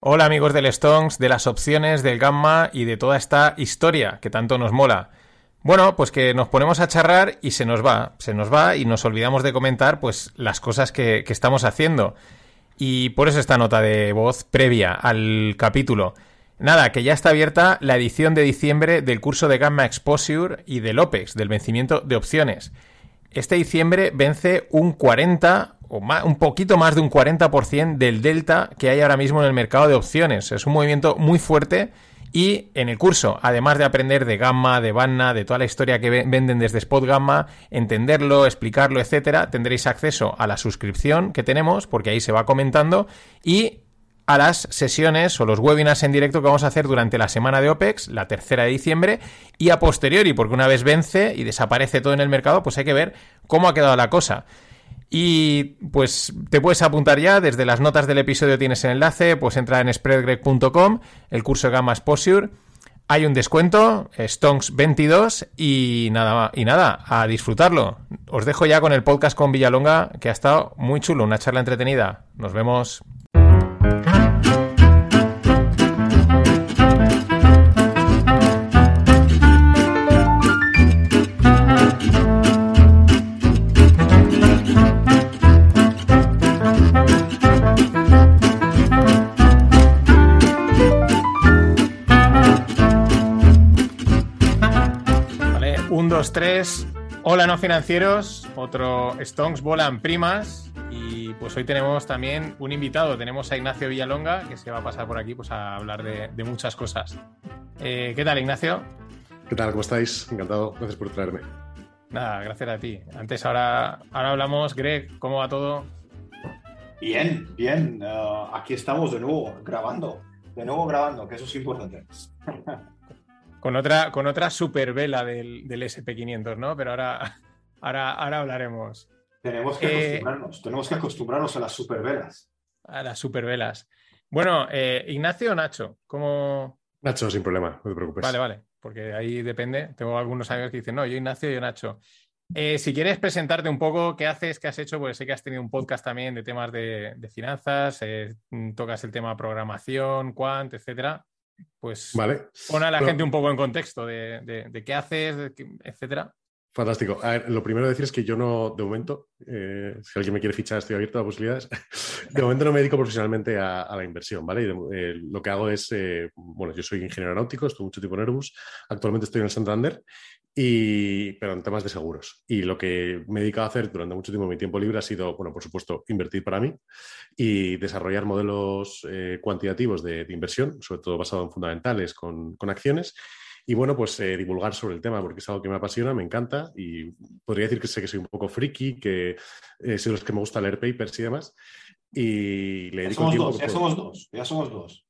Hola amigos del Stones, de las opciones, del Gamma y de toda esta historia que tanto nos mola. Bueno, pues que nos ponemos a charrar y se nos va, se nos va y nos olvidamos de comentar pues las cosas que, que estamos haciendo. Y por eso esta nota de voz previa al capítulo. Nada, que ya está abierta la edición de diciembre del curso de Gamma Exposure y del OPEX, del vencimiento de opciones. Este diciembre vence un 40 o un poquito más de un 40% del delta que hay ahora mismo en el mercado de opciones. Es un movimiento muy fuerte y en el curso, además de aprender de Gamma, de Banna, de toda la historia que venden desde Spot Gamma, entenderlo, explicarlo, etcétera, tendréis acceso a la suscripción que tenemos, porque ahí se va comentando, y a las sesiones o los webinars en directo que vamos a hacer durante la semana de OPEX, la tercera de diciembre, y a posteriori, porque una vez vence y desaparece todo en el mercado, pues hay que ver cómo ha quedado la cosa. Y pues te puedes apuntar ya, desde las notas del episodio tienes el enlace, pues entra en spreadgreg.com, el curso de Gamma Exposure. Hay un descuento, Stonks 22 y nada, y nada, a disfrutarlo. Os dejo ya con el podcast con Villalonga, que ha estado muy chulo, una charla entretenida. Nos vemos. Tres. Hola, no financieros. Otro Stonks volan primas. Y pues hoy tenemos también un invitado. Tenemos a Ignacio Villalonga, que se va a pasar por aquí pues, a hablar de, muchas cosas. Eh, ¿Qué tal, Ignacio? ¿Qué tal? ¿Cómo estáis? Encantado. Gracias por traerme. Nada, gracias a ti. Antes, ahora, ahora hablamos. Greg, ¿cómo va todo? Bien, bien. Uh, aquí estamos de nuevo grabando. De nuevo grabando, que eso es importante. Con otra, con otra super vela del, SP500, ¿no? Pero ahora, ahora, ahora hablaremos. Tenemos que eh, acostumbrarnos, tenemos que acostumbrarnos a las supervelas. A las supervelas. Bueno, eh, Ignacio o Nacho, ¿cómo...? Nacho, sin problema, no te preocupes. Vale, vale, porque ahí depende. Tengo algunos amigos que dicen, no, yo Ignacio, yo Nacho. Eh, si quieres presentarte un poco qué haces, qué has hecho, porque sé que has tenido un podcast también de temas de, de finanzas, tocas el tema programación, quant, etcétera pues vale. pon a la gente un poco en contexto de, qué haces, etcétera. Fantástico. lo primero decir es que yo no, de momento, eh, si alguien me quiere fichar, estoy abierto a posibilidades. De momento no me dedico profesionalmente a, la inversión, ¿vale? Eh, lo que hago es, eh, bueno, yo soy ingeniero aeronáutico, estuve mucho tiempo en Airbus, actualmente estoy en el Santander y, pero en temas de seguros. Y lo que me he dedicado a hacer durante mucho tiempo mi tiempo libre ha sido, bueno, por supuesto, invertir para mí y desarrollar modelos eh, cuantitativos de, inversión, sobre todo basado en fundamentales con, acciones. Y bueno, pues eh, divulgar sobre el tema, porque es algo que me apasiona, me encanta y podría decir que sé que soy un poco friki, que eh, soy de los que me gusta leer papers y demás. Y le ya somos dos, ya somos dos, ya somos dos.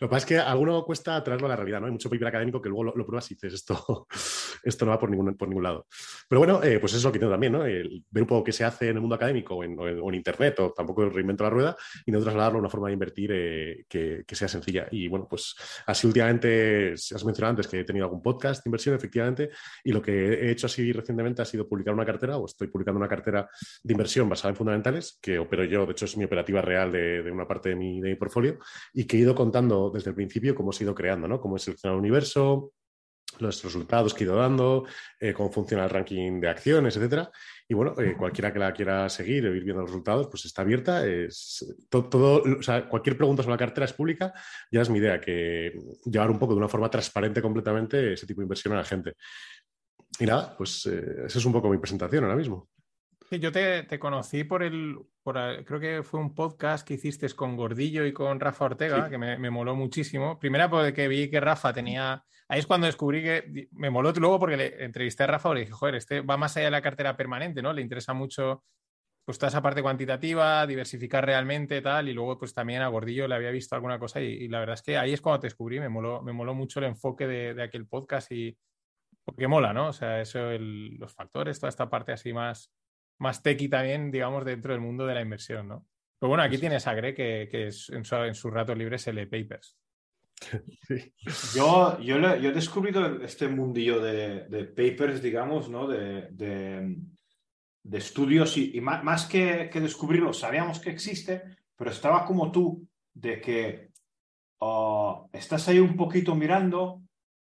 Lo que pasa es que a alguno cuesta traerlo a la realidad, ¿no? Hay mucho paper académico que luego lo, pruebas y dices, esto, esto no va por ningún, por ningún lado. Pero bueno, eh, pues eso es lo que tengo también, ¿no? ver un poco qué se hace en el mundo académico o en, Internet, o tampoco reinvento la rueda, y no trasladarlo a una forma de invertir eh, que, sea sencilla. Y bueno, pues así últimamente, has mencionado antes que he tenido algún podcast de inversión, efectivamente, y lo que he hecho así recientemente ha sido publicar una cartera, o estoy publicando una cartera de inversión basada en fundamentales, que opero yo, de hecho es mi operativa real de, una parte de mi, de mi portfolio, y que he ido contando desde el principio cómo se ha ido creando, ¿no? Cómo he seleccionado el universo, los resultados que he ido dando, eh, cómo funciona el ranking de acciones, etcétera. Y bueno, eh, cualquiera que la quiera seguir o ir viendo los resultados, pues está abierta. Es, todo, cualquier pregunta sobre la cartera es pública. Ya es mi idea, que llevar un poco de una forma transparente completamente ese tipo de inversión a la gente. Y nada, pues eh, esa es un poco mi presentación ahora mismo. Yo te, conocí por el, creo que fue un podcast que hiciste con Gordillo y con Rafa Ortega, que me, moló muchísimo. Primera porque vi que Rafa tenía, ahí es cuando descubrí que me moló luego porque le entrevisté a Rafa y le dije, joder, este va más allá de la cartera permanente, ¿no? Le interesa mucho pues toda esa parte cuantitativa, diversificar realmente, tal, y luego pues también a Gordillo le había visto alguna cosa y, la verdad es que ahí es cuando te descubrí, me moló, me moló mucho el enfoque de, aquel podcast y porque mola, ¿no? O sea, eso, los factores, toda esta parte así más más tequi también, digamos, dentro del mundo de la inversión, ¿no? Pero bueno, aquí tienes a Greg que, en, su, rato libre se lee papers. Yo, yo, he descubierto este mundillo de, papers, digamos, ¿no? De, de, estudios y, más, que, que, descubrirlo, sabíamos que existe, pero estaba como tú, de que ah, estás ahí un poquito mirando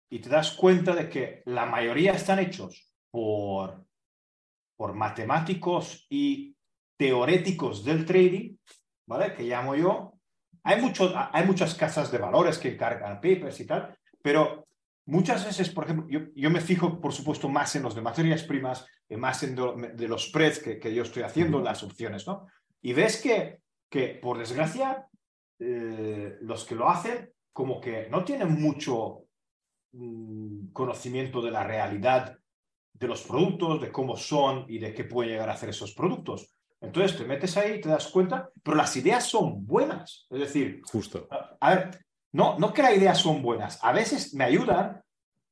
y te das cuenta de que la mayoría están hechos por, por matemáticos y teoréticos del trading, ¿vale? Que llamo yo. Hay, hay muchas casas de valores que encargan papers y tal, pero muchas veces, por ejemplo, yo, yo me fijo, por supuesto, más en los de materias primas, más en de los spreads que, que yo estoy haciendo, las opciones, ¿no? Y ves que, que por desgracia, eh, los que lo hacen como que no tienen mucho mm, conocimiento de la realidad de los productos, de cómo son y de qué pueden llegar a hacer esos productos. Entonces te metes ahí y te das cuenta, pero las ideas son buenas. Es decir, justo. A, ver, no, no que las ideas son buenas, a veces me ayudan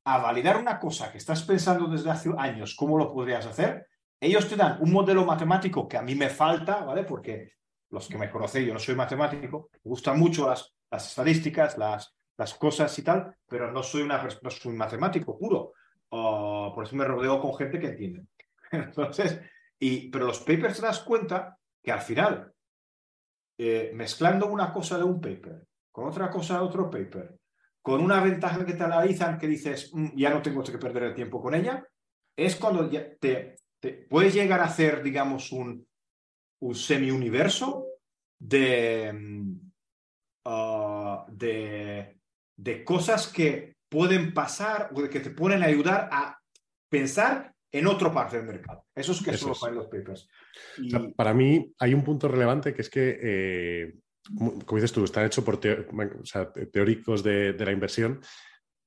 a validar una cosa que estás pensando desde hace años, cómo lo podrías hacer. Ellos te dan un modelo matemático que a mí me falta, ¿vale? Porque los que me conocéis, yo no soy matemático, me gustan mucho las, las estadísticas, las, las cosas y tal, pero no soy, una, no soy un matemático puro. Por eso me rodeo con gente que entiende. Entonces, y, pero los papers te das cuenta que al final, eh, mezclando una cosa de un paper con otra cosa de otro paper, con una ventaja que te analizan que dices, mm, ya no tengo que perder el tiempo con ella, es cuando te, puedes llegar a hacer, digamos, un, un semi-universo de, mm, ah, de, de, cosas que pueden pasar o que te pueden ayudar a pensar en otra parte del mercado. Eso es que son los papers. para mí hay un punto relevante que es que, eh, como dices tú, están hechos por teóricos de, de la inversión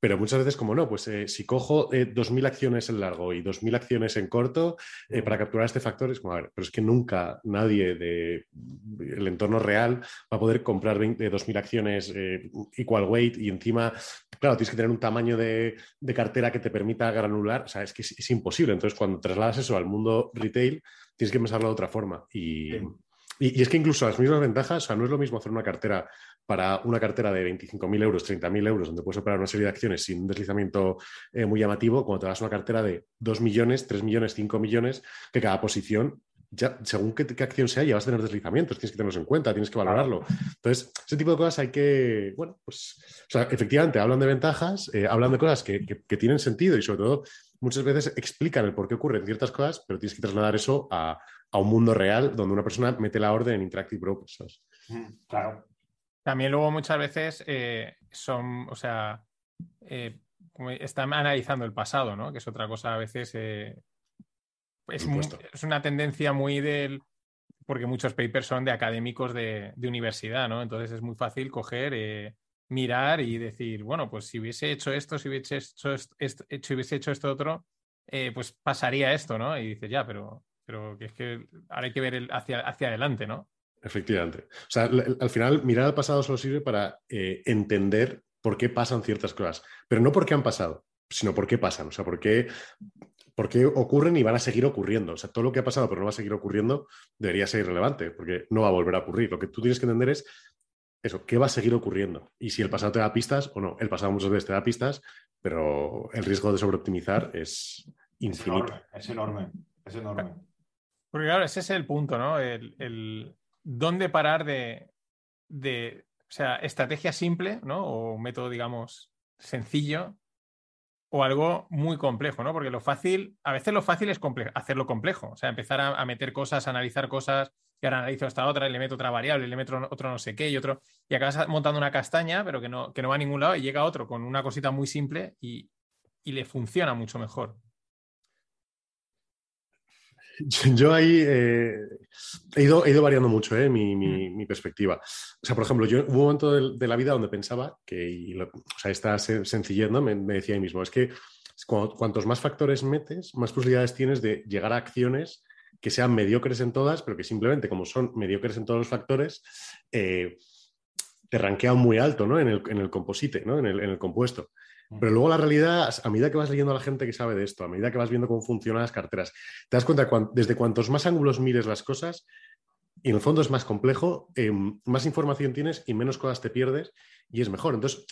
pero muchas veces, como no, pues eh, si cojo eh, 2.000 acciones en largo y 2.000 acciones en corto eh, para capturar este factor, es como, a ver, pero es que nunca nadie del el entorno real va a poder comprar 2.000 acciones eh, equal weight y encima, claro, tienes que tener un tamaño de, de cartera que te permita granular, o sea, es que es, imposible. Entonces, cuando trasladas eso al mundo retail, tienes que pensarlo de otra forma. Y, y, y, es que incluso las mismas ventajas, o sea, no es lo mismo hacer una cartera para una cartera de 25.000 euros, 30.000 euros, donde puedes operar una serie de acciones sin un deslizamiento eh, muy llamativo, cuando te das una cartera de 2 millones, 3 millones, 5 millones, que cada posición ya, según qué, acción sea, ya vas a tener deslizamientos, tienes que tenerlos en cuenta, tienes que valorarlo. Entonces, ese tipo de cosas hay que, bueno, pues, o sea, efectivamente, hablan de ventajas, eh, hablan de cosas que, que, tienen sentido y sobre todo muchas veces explican el por qué ocurren ciertas cosas, pero tienes que trasladar eso a, a un mundo real donde una persona mete la orden en Interactive Brokers. Claro. También luego muchas veces eh, son, o sea, eh, están analizando el pasado, ¿no? Que es otra cosa a veces. Eh, es, es, una tendencia muy del. Porque muchos papers son de académicos de, universidad, ¿no? Entonces es muy fácil coger, mirar y decir, bueno, pues si hubiese hecho esto, si hubiese hecho esto, si hubiese hecho esto otro, pues pasaría esto, ¿no? Y dices, ya, pero, pero que es que ahora hay que ver el, hacia, hacia adelante, ¿no? Efectivamente. O sea, al final, mirar al pasado solo sirve para eh, entender por qué pasan ciertas cosas, pero no por qué han pasado, sino por qué pasan. O sea, por qué, por qué ocurren y van a seguir ocurriendo. O sea, todo lo que ha pasado pero no va a seguir ocurriendo debería ser irrelevante, porque no va a volver a ocurrir. Lo que tú tienes que entender es eso, qué va a seguir ocurriendo. Y si el pasado te da pistas o no. El pasado muchas veces te da pistas, pero el riesgo de sobreoptimizar es infinito. Es enorme, es enorme. Porque claro, ese es el punto, ¿no? el, dónde parar de, de, o sea, estrategia simple, ¿no? O un método, digamos, sencillo o algo muy complejo, ¿no? Porque lo fácil, a veces lo fácil es hacerlo complejo, o sea, empezar a, meter cosas, a analizar cosas, y ahora analizo esta otra, y le meto otra variable, le meto otro no sé qué y otro, y acabas montando una castaña, pero que no, que no va a ningún lado, y llega otro con una cosita muy simple y, y le funciona mucho mejor. Yo ahí eh, he, ido, he, ido, variando mucho eh, mi, mi, mm. mi, perspectiva. O sea, por ejemplo, yo hubo un momento de, de la vida donde pensaba que, o sea, esta sencillez, ¿no? Me, me, decía ahí mismo, es que cuantos más factores metes, más posibilidades tienes de llegar a acciones que sean mediocres en todas, pero que simplemente como son mediocres en todos los factores, eh, te ranquean muy alto ¿no? en, el, en el composite, ¿no? en, el, en el compuesto. Pero luego la realidad, a medida que vas leyendo a la gente que sabe de esto, a medida que vas viendo cómo funcionan las carteras, te das cuenta que desde cuantos más ángulos mires las cosas, y en el fondo es más complejo, eh, más información tienes y menos cosas te pierdes y es mejor. Entonces,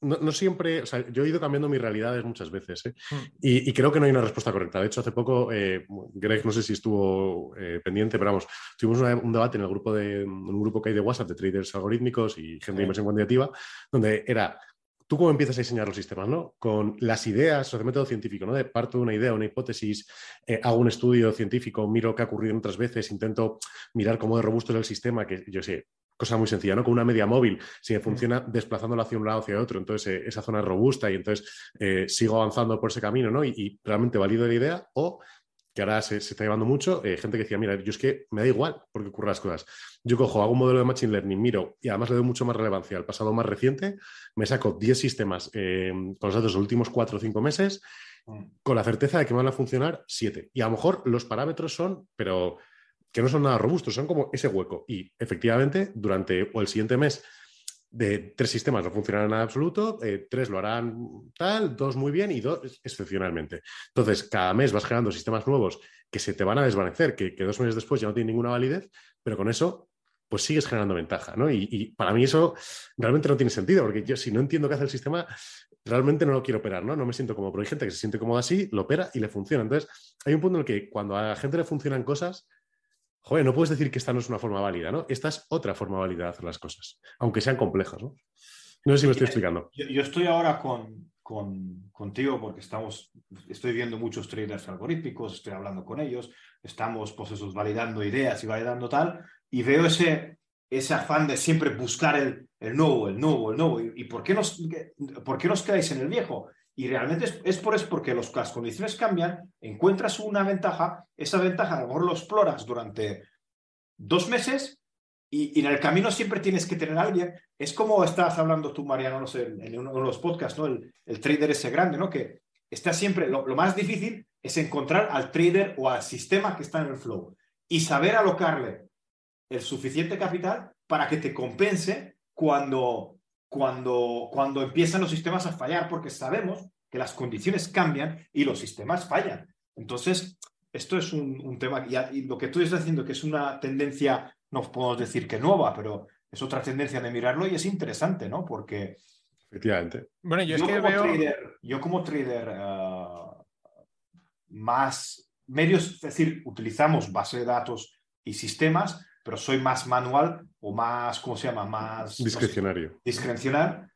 no, siempre, o sea, yo he ido cambiando mis realidades muchas veces ¿eh? Mm. y, creo que no hay una respuesta correcta. De hecho, hace poco, eh, Greg, no sé si estuvo eh, pendiente, pero vamos, tuvimos un debate en el grupo de un grupo que hay de WhatsApp de traders algorítmicos y gente de inversión cuantitativa, donde era tú cómo empiezas a diseñar los sistemas, ¿no? Con las ideas, o el método científico, ¿no? De parto de una idea, una hipótesis, eh, hago un estudio científico, miro qué ha ocurrido otras veces, intento mirar cómo de robusto es el sistema, que yo sé, cosa muy sencilla, ¿no? Con una media móvil, si me funciona desplazándolo hacia un lado hacia otro, entonces eh, esa zona es robusta y entonces eh, sigo avanzando por ese camino, ¿no? Y, realmente valido la idea o que ahora se, está llevando mucho, gente que decía, mira, yo es que me da igual porque ocurren las cosas. Yo cojo, hago un modelo de Machine Learning, miro y además le doy mucho más relevancia al pasado más reciente, me saco 10 sistemas eh, con los datos de los últimos 4 o 5 meses mm. con la certeza de que van a funcionar 7. Y a lo mejor los parámetros son, pero que no son nada robustos, son como ese hueco. Y efectivamente, durante o el siguiente mes de tres sistemas no funcionarán en absoluto, eh, tres lo harán tal, dos muy bien y dos excepcionalmente. Entonces, cada mes vas generando sistemas nuevos que se te van a desvanecer, que, que dos meses después ya no tienen ninguna validez, pero con eso pues sigues generando ventaja, ¿no? Y, para mí eso realmente no tiene sentido, porque yo si no entiendo qué hace el sistema, realmente no lo quiero operar, ¿no? No me siento como, pero hay gente que se siente cómoda así, lo opera y le funciona. Entonces, hay un punto en el que cuando a la gente le funcionan cosas, no puedes decir que esta no es una forma válida, ¿no? Esta es otra forma válida de hacer las cosas, aunque sean complejas, ¿no? No sé si me estoy explicando. Yo, estoy ahora con, contigo porque estamos, estoy viendo muchos traders algorítmicos, estoy hablando con ellos, estamos pues validando ideas y validando tal, y veo ese, ese afán de siempre buscar el, el nuevo, el nuevo, el nuevo. ¿Y, por, qué nos, por qué nos quedáis en el viejo? Y realmente es, es por eso porque los, las condiciones cambian, encuentras una ventaja, esa ventaja a lo mejor lo exploras durante dos meses y, en el camino siempre tienes que tener a alguien. Es como estabas hablando tú, Mariano, no sé, en uno de los podcasts, ¿no? El, el trader ese grande, ¿no? Que está siempre, lo, lo, más difícil es encontrar al trader o al sistema que está en el flow y saber alocarle el suficiente capital para que te compense cuando, cuando, cuando empiezan los sistemas a fallar, porque sabemos que las condiciones cambian y los sistemas fallan. Entonces, esto es un, tema, y, lo que tú estás diciendo, que es una tendencia, no podemos decir que nueva, pero es otra tendencia de mirarlo y es interesante, ¿no? Porque... Efectivamente. Bueno, yo, es que como veo... Trader, yo como trader uh, más medios, es decir, utilizamos base de datos y sistemas, pero soy más manual o más, ¿cómo se llama? Más discrecionario. discrecional.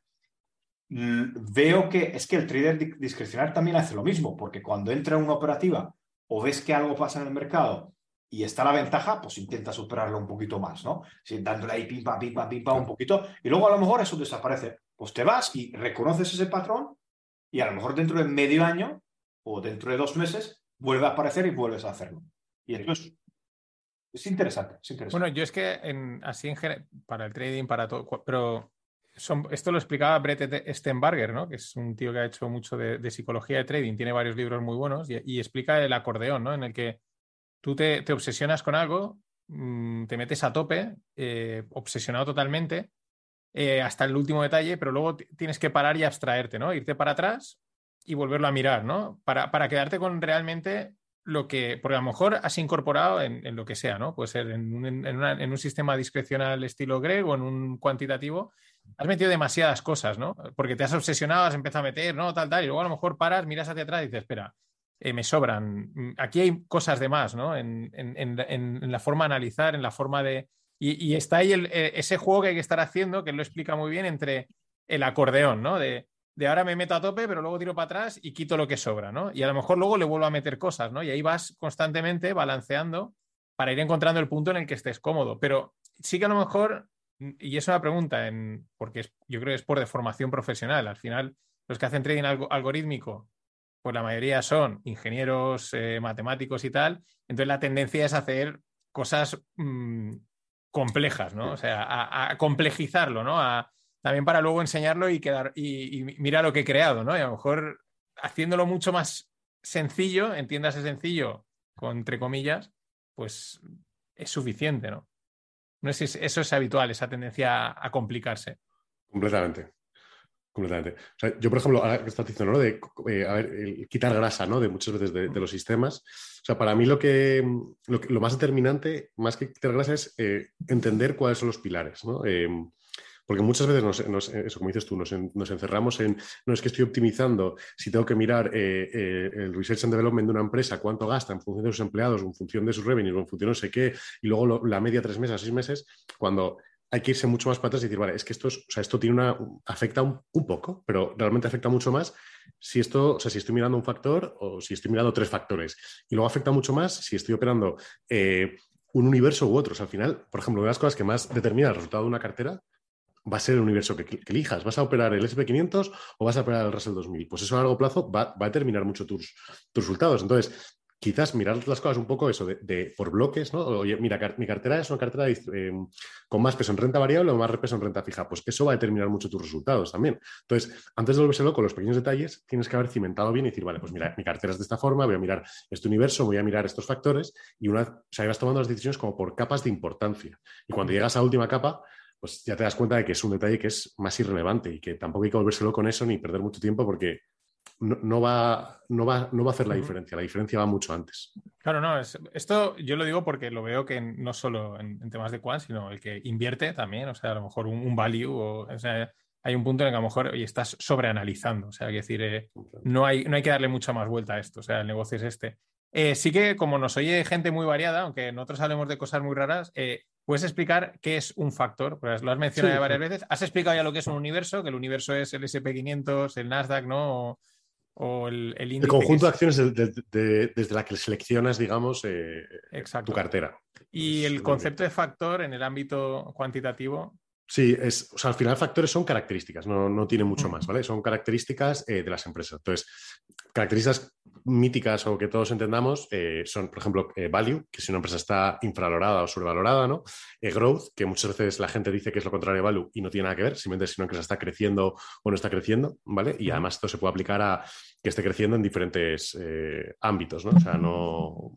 Veo que es que el trader discrecional también hace lo mismo, porque cuando entra en una operativa o ves que algo pasa en el mercado y está la ventaja, pues intenta superarlo un poquito más, ¿no? dándole ahí pim, pam, pim, pam, pim, pam, un poquito, y luego a lo mejor eso desaparece. Pues te vas y reconoces ese patrón y a lo mejor dentro de medio año o dentro de dos meses vuelve a aparecer y vuelves a hacerlo. Y entonces es interesante, Bueno, yo es que así en general, para el trading, para todo, pero esto lo explicaba Brett Stenbarger, ¿no? que es un tío que ha hecho mucho de, psicología de trading, tiene varios libros muy buenos y, explica el acordeón, ¿no? en el que tú te, obsesionas con algo, mm, te metes a tope, eh, obsesionado totalmente, eh, hasta el último detalle, pero luego tienes que parar y abstraerte, ¿no? Irte para atrás y volverlo a mirar, ¿no? Para, para quedarte con realmente lo que, porque a lo mejor has incorporado en, lo que sea, ¿no? Puede ser en un, sistema discrecional estilo Greg o en un cuantitativo, has metido demasiadas cosas, ¿no? Porque te has obsesionado, has empezado a meter, ¿no? Tal, tal, y luego a lo mejor paras, miras hacia atrás y dices, espera, eh, me sobran. Aquí hay cosas de más, ¿no? En, la forma de analizar, en la forma de... Y, está ahí eh, ese juego que hay que estar haciendo, que lo explica muy bien, entre el acordeón, ¿no? De de ahora me meto a tope, pero luego tiro para atrás y quito lo que sobra, ¿no? Y a lo mejor luego le vuelvo a meter cosas, ¿no? Y ahí vas constantemente balanceando para ir encontrando el punto en el que estés cómodo. Pero sí que a lo mejor, y es una pregunta, en, porque yo creo que es por deformación profesional, al final los que hacen trading algorítmico, pues la mayoría son ingenieros, eh, matemáticos y tal, entonces la tendencia es hacer cosas mm, complejas, ¿no? O sea, a, a complejizarlo, ¿no? A, también para luego enseñarlo y quedar y, mira lo que he creado, ¿no? Y a lo mejor haciéndolo mucho más sencillo, entiéndase sencillo, entre comillas, pues es suficiente, ¿no? No sé si eso es habitual, esa tendencia a, complicarse. Completamente. Completamente. yo, por ejemplo, ahora que estás diciendo, ¿no? De eh, quitar grasa, ¿no? De muchas veces de, los sistemas. O sea, para mí lo que, lo, más determinante, más que quitar grasa, es eh, entender cuáles son los pilares, ¿no? Eh, Porque muchas veces, nos, eso como dices tú, nos, encerramos en, no es que estoy optimizando, si tengo que mirar eh, eh, el research and development de una empresa, cuánto gasta en función de sus empleados, en función de sus revenues, en función de no sé qué, y luego la media tres meses, seis meses, cuando hay que irse mucho más para atrás y decir, vale, es que esto, o sea, esto tiene una, afecta un, poco, pero realmente afecta mucho más si esto, o sea, si estoy mirando un factor o si estoy mirando tres factores. Y luego afecta mucho más si estoy operando eh, un universo u otros. al final, por ejemplo, una de las cosas que más determina el resultado de una cartera va a ser el universo que, elijas. ¿Vas a operar el SP500 o vas a operar el Russell 2000? Pues eso a largo plazo va, va a determinar mucho tus, tus resultados. Entonces, quizás mirar las cosas un poco eso de, por bloques, ¿no? Oye, mira, mi cartera es una cartera em, con más peso en renta variable o más peso en renta fija. Pues eso va a determinar mucho tus resultados también. Entonces, antes de volverse loco, los pequeños detalles, tienes que haber cimentado bien y decir, vale, pues mira, mi cartera es de esta forma, voy a mirar este universo, voy a mirar estos factores y una o sea, vas tomando las decisiones como por capas de importancia. Y cuando llegas a la última capa, pues ya te das cuenta de que es un detalle que es más irrelevante y que tampoco hay que volverse loco con eso ni perder mucho tiempo porque no, va, no, va, no va a hacer la diferencia. La diferencia va mucho antes. Claro, no, esto yo lo digo porque lo veo que no solo en, temas de quant, sino el que invierte también, o sea, a lo mejor un, value, o, hay un punto en el que a lo mejor y estás sobreanalizando, o sea, hay decir, eh, no, hay, no hay que darle mucha más vuelta a esto, o sea, el negocio es este. Eh, sí que como nos oye gente muy variada, aunque nosotros hablemos de cosas muy raras, eh, ¿puedes explicar qué es un factor? Pues lo has mencionado varias veces. Has explicado ya lo que es un universo, que el universo es el SP500, el Nasdaq, ¿no? o el, el, conjunto de acciones desde la que seleccionas, digamos, eh, tu cartera. Y el concepto de factor en el ámbito cuantitativo. Sí, es, o sea, al final factores son características, no, no tiene mucho más, ¿vale? Son características eh, de las empresas. Entonces, características míticas o que todos entendamos eh, son, por ejemplo, eh, value, que si una empresa está infravalorada o sobrevalorada, ¿no? growth, que muchas veces la gente dice que es lo contrario de value y no tiene nada que ver, simplemente si una empresa está creciendo o no está creciendo, ¿vale? Y además esto se puede aplicar a que esté creciendo en diferentes ámbitos, ¿no? O sea, no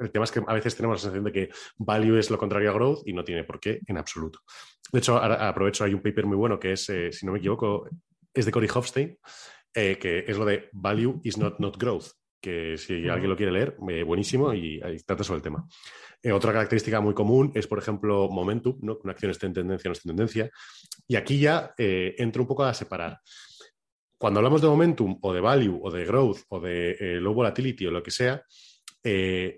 el tema es que a veces tenemos la sensación de que value es lo contrario a growth y no tiene por qué en absoluto. De hecho, aprovecho, hay un paper muy bueno que es, eh, si no me equivoco, es de Cory Hofstein, eh, que es lo de value is not not growth, que si alguien lo quiere leer, eh, buenísimo y, trata sobre el tema. otra característica muy común es, por ejemplo, momentum, ¿no? una acción esté en tendencia o no esté en tendencia. Y aquí ya entro un poco a separar. Cuando hablamos de momentum o de value o de growth o de low volatility o lo que sea,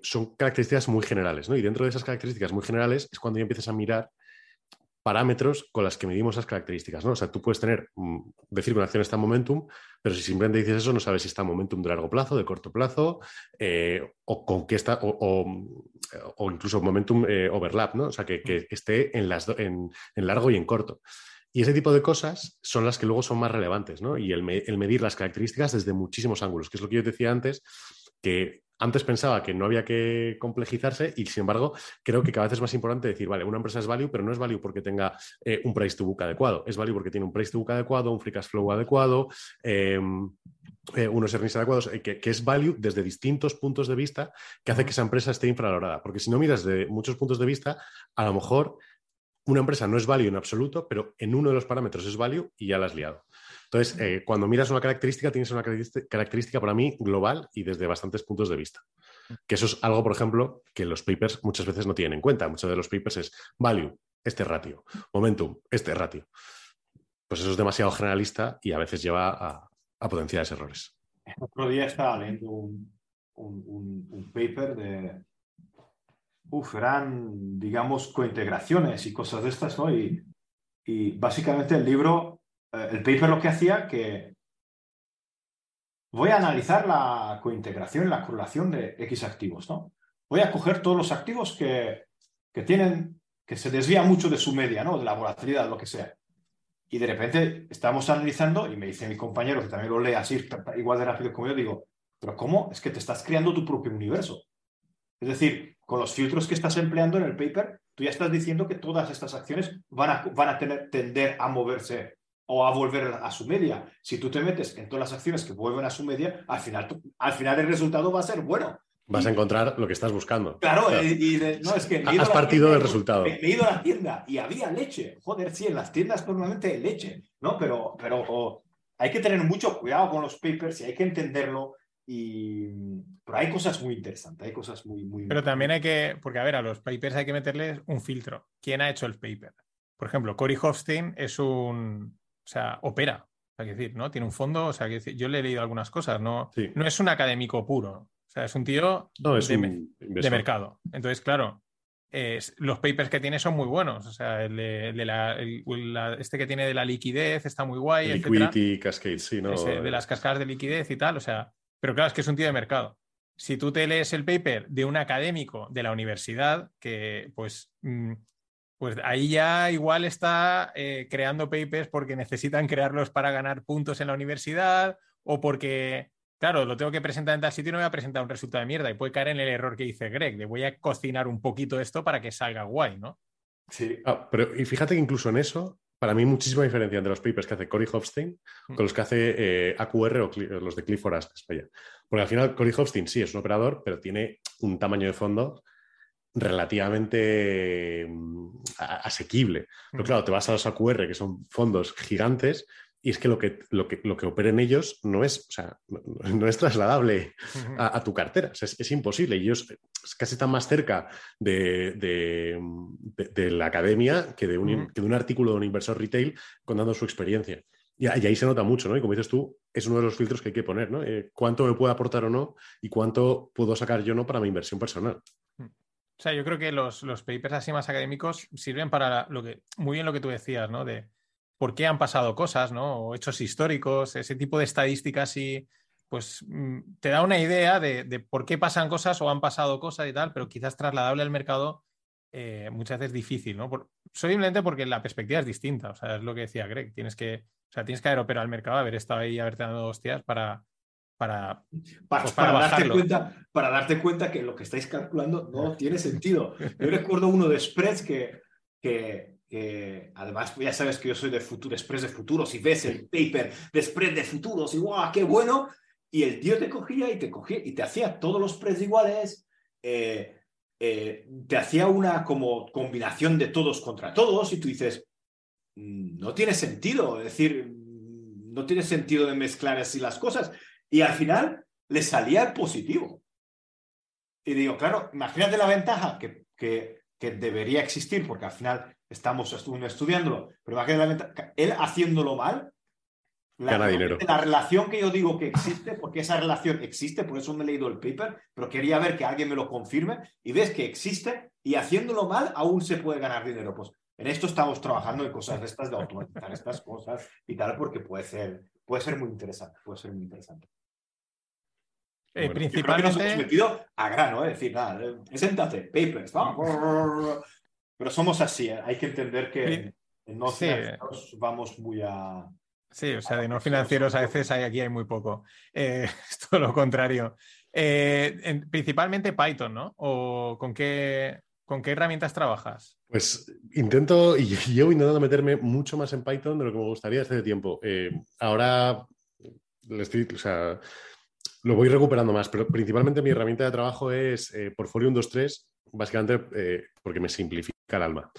son características muy generales, ¿no? Y dentro de esas características muy generales es cuando ya empiezas a mirar parámetros con las que medimos esas características, ¿no? O sea, tú puedes tener, mm, decir que una acción está en momentum, pero si simplemente dices eso, no sabes si está en momentum de largo plazo, de corto plazo, eh, o con qué está, o, incluso momentum eh, overlap, ¿no? O sea, que, esté en, las en, largo y en corto. Y ese tipo de cosas son las que luego son más relevantes, ¿no? Y el, el medir las características desde muchísimos ángulos, que es lo que yo decía antes, que antes pensaba que no había que complejizarse y sin embargo creo que cada vez es más importante decir, vale, una empresa es value, pero no es value porque tenga eh, un price to book adecuado, es value porque tiene un price to book adecuado, un free cash flow adecuado, em, eh, unos earnings adecuados, eh, que, es value desde distintos puntos de vista que hace que esa empresa esté infravalorada. Porque si no miras de muchos puntos de vista, a lo mejor una empresa no es value en absoluto, pero en uno de los parámetros es value y ya la has liado. Entonces, eh, cuando miras una característica, tienes una característica para mí global y desde bastantes puntos de vista. Que eso es algo, por ejemplo, que los papers muchas veces no tienen en cuenta. Muchos de los papers es value, este ratio, momentum, este ratio. Pues eso es demasiado generalista y a veces lleva a, a potenciales errores. El otro día estaba leyendo un, paper de, uf, eran, digamos, cointegraciones y cosas de estas, ¿no? Y, básicamente el libro el paper lo que hacía que voy a analizar la cointegración, la correlación de X activos, ¿no? Voy a coger todos los activos que, que tienen, que se desvían mucho de su media, ¿no? De la volatilidad, lo que sea. Y de repente estamos analizando, y me dice mi compañero, que también lo lee así, igual de rápido como yo, digo, pero ¿cómo? Es que te estás creando tu propio universo. Es decir, con los filtros que estás empleando en el paper, tú ya estás diciendo que todas estas acciones van a, van a tender a moverse o a volver a su media. Si tú te metes en todas las acciones que vuelven a su media, al final, al final el resultado va a ser bueno. Vas a encontrar lo que estás buscando. Claro, Y, no, es que... Has partido del resultado. He, ido a la tienda y había leche. Joder, sí, en las tiendas normalmente hay leche, ¿no? Pero, pero hay que tener mucho cuidado con los papers y hay que entenderlo. Y... Pero hay cosas muy interesantes, hay cosas muy, muy... Pero también hay que, porque a ver, a los papers hay que meterles un filtro. ¿Quién ha hecho el paper? por ejemplo, Cory Hofstein es un, o sea, opera, hay que decir, ¿no? Tiene un fondo, o sea, que decir, yo le he leído algunas cosas, no, no es un académico puro, o sea, es un tío de, mercado. Entonces, claro, los papers que tiene son muy buenos. O sea, el de, este que tiene de la liquidez está muy guay. Liquidity Cascade, sí, ¿no? de las cascadas de liquidez y tal. O sea, pero claro, es que es un tío de mercado. Si tú te lees el paper de un académico de la universidad, que pues, mm, pues ahí ya igual está eh, creando papers porque necesitan crearlos para ganar puntos en la universidad o porque Claro, lo tengo que presentar en tal sitio y no voy a presentar un resultado de mierda y puede caer en el error que dice Greg, de voy a cocinar un poquito esto para que salga guay, ¿no? Sí. Ah, pero y fíjate que incluso en eso, para mí muchísima diferencia entre los papers que hace Cory Hofstein mm. con los que hace eh, AQR o los de Clifford Astes. Porque al final Cory Hofstein sí es un operador, pero tiene un tamaño de fondo relativamente mm, asequible. Pero claro, te vas a los AQR, que son fondos gigantes, y es que lo que, lo que, lo que operen ellos no es, o sea, no, es trasladable a, tu cartera. es, imposible. Ellos casi están más cerca de, de, la academia que de, un, que de un artículo de un inversor retail contando su experiencia. Y, ahí se nota mucho, ¿no? Y como dices tú, es uno de los filtros que hay que poner, ¿no? Eh, ¿Cuánto me puede aportar o no? Y cuánto puedo sacar yo no para mi inversión personal. O sea, yo creo que los, los papers así más académicos sirven para lo que, muy bien lo que tú decías, ¿no? De, por qué han pasado cosas, ¿no? O hechos históricos, ese tipo de estadísticas y pues mm, te da una idea de, por qué pasan cosas o han pasado cosas y tal, pero quizás trasladable al mercado eh, muchas veces difícil, ¿no? simplemente porque la perspectiva es distinta, o sea, es lo que decía Greg, tienes que, o sea, tienes que haber operado al mercado, haber estado ahí, haberte dado hostias para, para, para, pues, darte cuenta, para darte cuenta que lo que estáis calculando no tiene sentido. Yo recuerdo uno de spreads que, que además ya sabes que yo soy de Futuro Express de futuros y ves el paper de spread de futuros y ¡guau, qué bueno! Y el tío te cogía y te cogía y te hacía todos los spreads iguales, eh, eh, te hacía una como combinación de todos contra todos y tú dices, mm, no tiene sentido, es decir, mm, no tiene sentido de mezclar así las cosas. Y al final le salía positivo. Y digo, claro, imagínate la ventaja que, que, que debería existir, porque al final estamos estudiándolo, pero imagínate él haciéndolo mal, la, la relación que yo digo que existe, porque esa relación existe, por eso me he leído el paper, pero quería ver que alguien me lo confirme y ves que existe y haciéndolo mal aún se puede ganar dinero. Pues en esto estamos trabajando en cosas de estas, de automatizar estas cosas y tal, porque puede ser, puede ser muy interesante, puede ser muy interesante. Eh, principalmente... nos hemos metido a grano, es decir, nada, eh, preséntate, papers, vamos. Pero somos así, ¿eh? hay que entender que en no financieros vamos muy a... Sí, o sea, de no financieros a veces hay, aquí hay muy poco. Eh, es todo lo contrario. Eh, principalmente Python, ¿no? ¿O con qué, con qué herramientas trabajas? Pues intento, y llevo intentando meterme mucho más en Python de lo que me gustaría hace tiempo. ahora estoy, o sea, lo voy recuperando más, pero principalmente mi herramienta de trabajo es Portfolio 123, básicamente porque me simplifica el alma.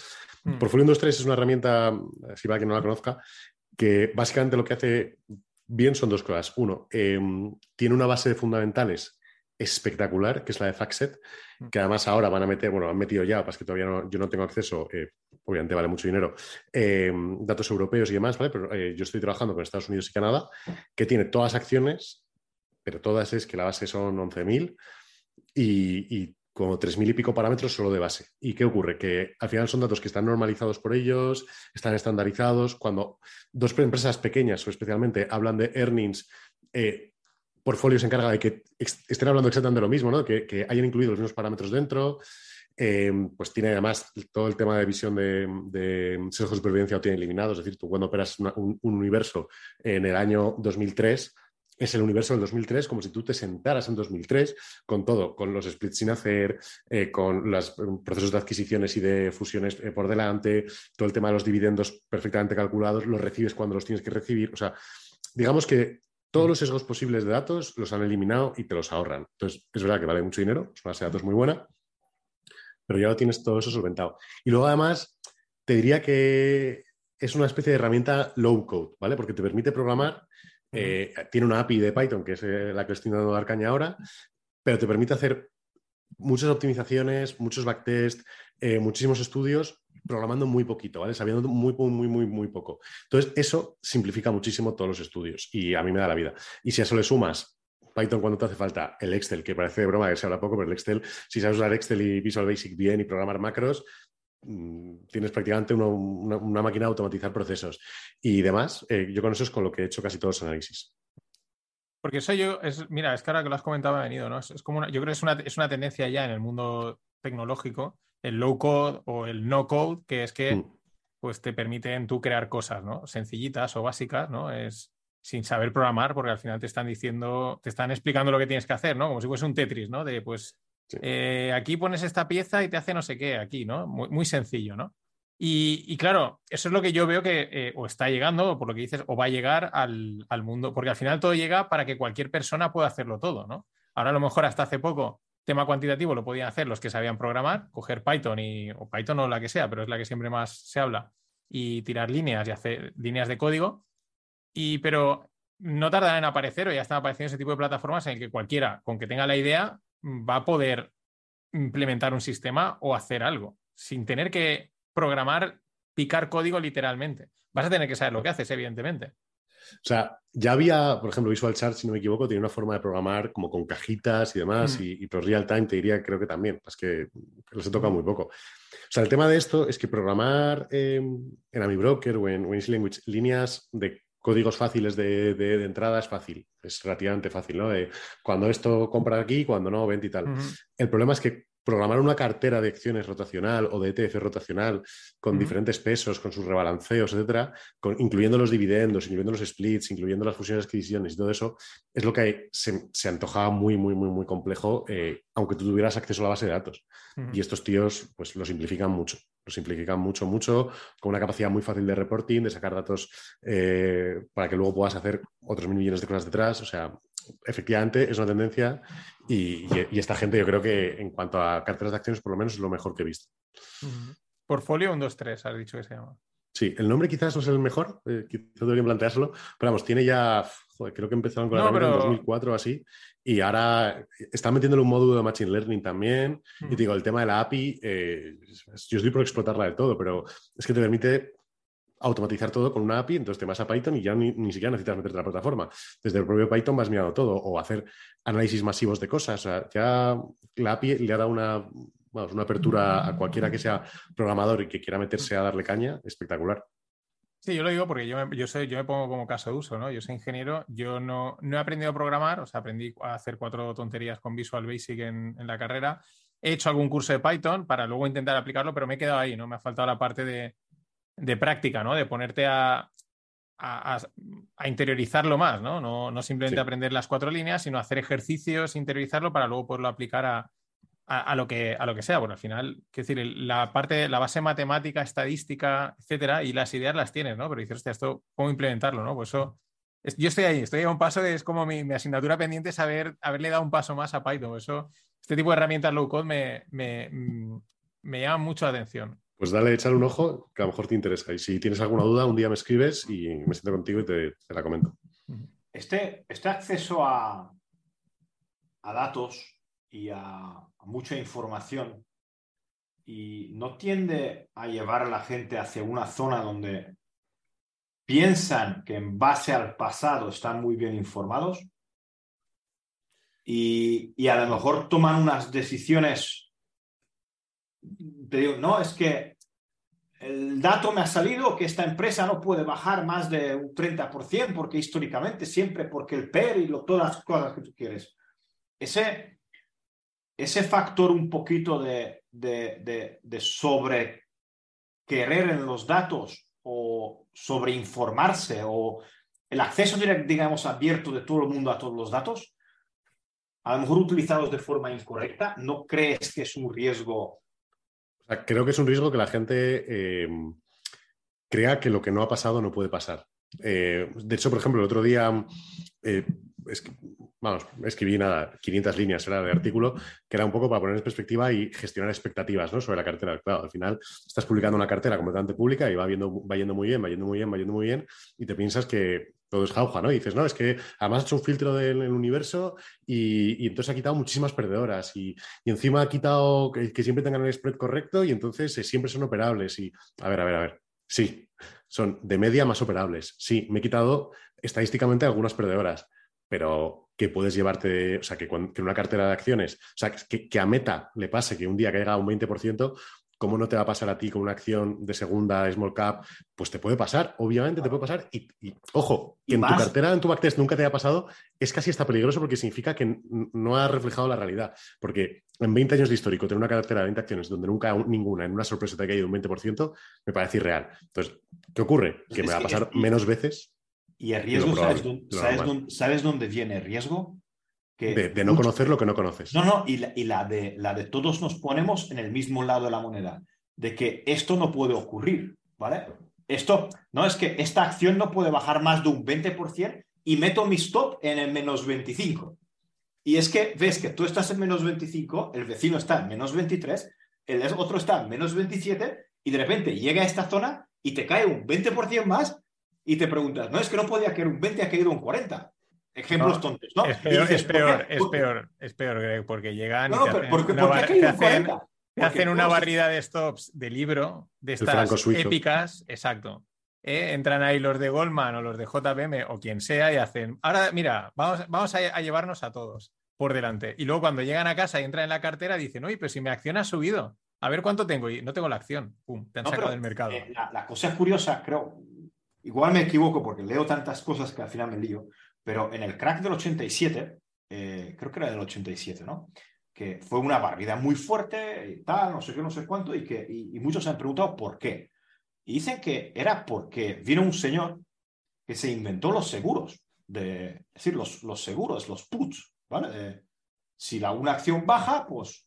Mm. Portfolio 2.3 es una herramienta, si va que no la conozca, que básicamente lo que hace bien son dos cosas. Uno, em, tiene una base de fundamentales espectacular, que es la de FactSet, mm. que además ahora van a meter, bueno, han metido ya, para que todavía no, yo no tengo acceso, eh, obviamente vale mucho dinero, em, datos europeos y demás, ¿vale? Pero eh, yo estoy trabajando con Estados Unidos y Canadá, que tiene todas las acciones, pero todas es que la base son 11.000 y, y como tres mil y pico parámetros solo de base. ¿Y qué ocurre? Que al final son datos que están normalizados por ellos, están estandarizados. Cuando dos empresas pequeñas o especialmente hablan de earnings, eh, Portfolio se encarga de que estén hablando exactamente lo mismo, ¿no? que, hayan incluido los mismos parámetros dentro. Eh, pues tiene además todo el tema de visión de, de sesgos de supervivencia lo tiene eliminado. Es decir, tú cuando operas un, un universo en el año 2003 es el universo del 2003, como si tú te sentaras en 2003 con todo, con los splits sin hacer, eh, con los eh, procesos de adquisiciones y de fusiones eh, por delante, todo el tema de los dividendos perfectamente calculados, los recibes cuando los tienes que recibir. O sea, digamos que todos los sesgos posibles de datos los han eliminado y te los ahorran. Entonces, es verdad que vale mucho dinero, es una base de datos muy buena, pero ya lo tienes todo eso solventado. Y luego, además, te diría que es una especie de herramienta low code, ¿vale? Porque te permite programar eh, tiene una API de Python, que es eh, la que estoy dando dar caña ahora, pero te permite hacer muchas optimizaciones, muchos backtests, eh, muchísimos estudios programando muy poquito, ¿vale? Sabiendo muy, muy, muy, muy poco. Entonces, eso simplifica muchísimo todos los estudios y a mí me da la vida. Y si a eso le sumas Python cuando te hace falta el Excel, que parece de broma que se habla poco, pero el Excel, si sabes usar Excel y Visual Basic bien y programar macros, tienes prácticamente una, máquina de automatizar procesos. Y demás, eh, yo con eso es con lo que he hecho casi todos los análisis. Porque eso yo, es, mira, es que ahora que lo has comentado ha venido, ¿no? Es, como yo creo que es una, es una tendencia ya en el mundo tecnológico, el low code o el no code, que es que mm. pues te permiten tú crear cosas, ¿no? Sencillitas o básicas, ¿no? Es sin saber programar, porque al final te están diciendo, te están explicando lo que tienes que hacer, ¿no? Como si fuese un Tetris, ¿no? De pues eh, aquí pones esta pieza y te hace no sé qué, aquí, ¿no? Muy, sencillo, ¿no? Y, claro, eso es lo que yo veo que eh, o está llegando, por lo que dices, o va a llegar al, mundo, porque al final todo llega para que cualquier persona pueda hacerlo todo, ¿no? Ahora a lo mejor hasta hace poco tema cuantitativo lo podían hacer los que sabían programar, coger Python y, o Python o la que sea, pero es la que siempre más se habla, y tirar líneas y hacer líneas de código. Y, pero no tardará en aparecer o ya están apareciendo ese tipo de plataformas en el que cualquiera con que tenga la idea va a poder implementar un sistema o hacer algo sin tener que programar, picar código literalmente. Vas a tener que saber lo que haces, evidentemente. O sea, ya había, por ejemplo, Visual Chart, si no me equivoco, tiene una forma de programar como con cajitas y demás, mm. y, y Real Time te diría, creo que también, es que los he tocado muy poco. O sea, el tema de esto es que programar em, en AmiBroker o en, Easy Language líneas de códigos fáciles de, entrada es fácil, es relativamente fácil, ¿no? cuando esto compra aquí, cuando no, vende y tal. El problema es que programar una cartera de acciones rotacional o de ETF rotacional con diferentes pesos, con sus rebalanceos, etcétera, incluyendo los dividendos, incluyendo los splits, incluyendo las fusiones, adquisiciones y todo eso, es lo que se, se antojaba muy, muy, muy, muy complejo, eh, aunque tú tuvieras acceso a la base de datos. Y estos tíos, pues lo simplifican mucho, lo simplifican mucho, mucho, con una capacidad muy fácil de reporting, de sacar datos eh, para que luego puedas hacer otros mil millones de cosas detrás. O sea, efectivamente es una tendencia y, esta gente yo creo que en cuanto a carteras de acciones por lo menos es lo mejor que he visto. Portfolio 123, has dicho que se llama. Sí, el nombre quizás no es el mejor, eh, quizás debería planteárselo, pero vamos, tiene ya, creo que empezaron con la en 2004 o así, y ahora están metiéndole un módulo de Machine Learning también, y digo, el tema de la API, eh, yo estoy por explotarla de todo, pero es que te permite automatizar todo con una API, entonces te vas a Python y ya ni, siquiera necesitas meterte a la plataforma. Desde el propio Python vas mirando todo o hacer análisis masivos de cosas. ya la API le ha dado una, una apertura a cualquiera que sea programador y que quiera meterse a darle caña, espectacular. Sí, yo lo digo porque yo me, yo, yo me pongo como caso de uso, ¿no? Yo soy ingeniero, yo no, no he aprendido a programar, o sea, aprendí a hacer cuatro tonterías con Visual Basic en, en la carrera. He hecho algún curso de Python para luego intentar aplicarlo, pero me he quedado ahí, ¿no? Me ha faltado la parte de, de práctica, ¿no? De ponerte a, a, interiorizarlo más, ¿no? No, simplemente aprender las cuatro líneas, sino hacer ejercicios, interiorizarlo para luego poderlo aplicar a, a, lo, que, a lo que sea. Bueno, al final, quiero decir, la parte, la base matemática, estadística, etcétera, y las ideas las tienes, ¿no? Pero dices, hostia, esto, ¿cómo implementarlo, no? Pues eso, yo estoy ahí, estoy a un paso, es como mi, asignatura pendiente saber, haberle dado un paso más a Python. Eso, este tipo de herramientas low code me, me, mm, me llama mucho la atención. Pues dale, echar un ojo, que a lo mejor te interesa. Y si tienes alguna duda, un día me escribes y me siento contigo y te, la comento. Este, este acceso a, a datos y a, mucha información y no tiende a llevar a la gente hacia una zona donde piensan que en base al pasado están muy bien informados y, y a lo mejor toman unas decisiones te digo, no, es que el dato me ha salido que esta empresa no puede bajar más de un 30% porque históricamente siempre, porque el PER y todas las cosas que tú quieres. Ese, ese factor un poquito de, de, de, sobre querer en los datos o sobre informarse o el acceso, digamos, abierto de todo el mundo a todos los datos, a lo mejor utilizados de forma incorrecta, ¿no crees que es un riesgo creo que es un riesgo que la gente eh, crea que lo que no ha pasado no puede pasar. Eh, de hecho, por ejemplo, el otro día, eh, vamos, escribí nada, 500 líneas era de artículo, que era un poco para poner en perspectiva y gestionar expectativas ¿no? sobre la cartera. Claro, al final estás publicando una cartera completamente pública y va, viendo, va yendo muy bien, va yendo muy bien, va yendo muy bien, y te piensas que todo es jauja, ¿no? Y dices, no, es que además ha hecho un filtro del universo y, entonces ha quitado muchísimas perdedoras y, encima ha quitado que, siempre tengan el spread correcto y entonces eh, siempre son operables. Y, a ver, a ver, a ver. Sí, son de media más operables. Sí, me he quitado estadísticamente algunas perdedoras, pero que puedes llevarte, o sea, que, en una cartera de acciones, o sea, que, que, a Meta le pase que un día caiga un 20%, ¿cómo no te va a pasar a ti con una acción de segunda small cap? Pues te puede pasar, obviamente te puede pasar. Y, ojo, que en tu cartera, en tu backtest nunca te haya pasado, es casi hasta peligroso porque significa que no ha reflejado la realidad. Porque en 20 años de histórico, tener una cartera de 20 acciones donde nunca ninguna en una sorpresa te ha caído un 20%, me parece irreal. Entonces, ¿qué ocurre? Que me va a pasar menos veces. Y el riesgo, ¿sabes, dónde, ¿sabes dónde viene el riesgo? De, no conocer lo que no conoces. No, no, y, la, de, la de todos nos ponemos en el mismo lado de la moneda, de que esto no puede ocurrir, ¿vale? Esto, no es que esta acción no puede bajar más de un 20% y meto mi stop en el menos 25. Y es que ves que tú estás en menos 25, el vecino está en menos 23, el otro está en menos 27 y de repente llega a esta zona y te cae un 20% más y te preguntas, no, es que no podía caer un 20, ha caído un 40. Ejemplos tontos, ¿no? Es peor, es, peor es peor, es peor, Greg, porque llegan y te hacen, una, barrida de stops de libro, de estas épicas, exacto. Eh, entran ahí los de Goldman o los de JPM o quien sea y hacen, ahora mira, vamos, vamos a, llevarnos a todos por delante. Y luego cuando llegan a casa y entran en la cartera dicen, oye, pero si mi acción ha subido, a ver cuánto tengo y no tengo la acción. Pum, te han sacado del mercado. Eh, la, la, cosa curiosa, creo, igual me equivoco porque leo tantas cosas que al final me lío, pero en el crack del 87, eh, creo que era del 87, ¿no? Que fue una barbaridad muy fuerte y tal, no sé qué, no sé cuánto, y que y, muchos se han preguntado por qué. Y dicen que era porque vino un señor que se inventó los seguros, de, es decir, los, los seguros, los puts, ¿vale? si la, una acción baja, pues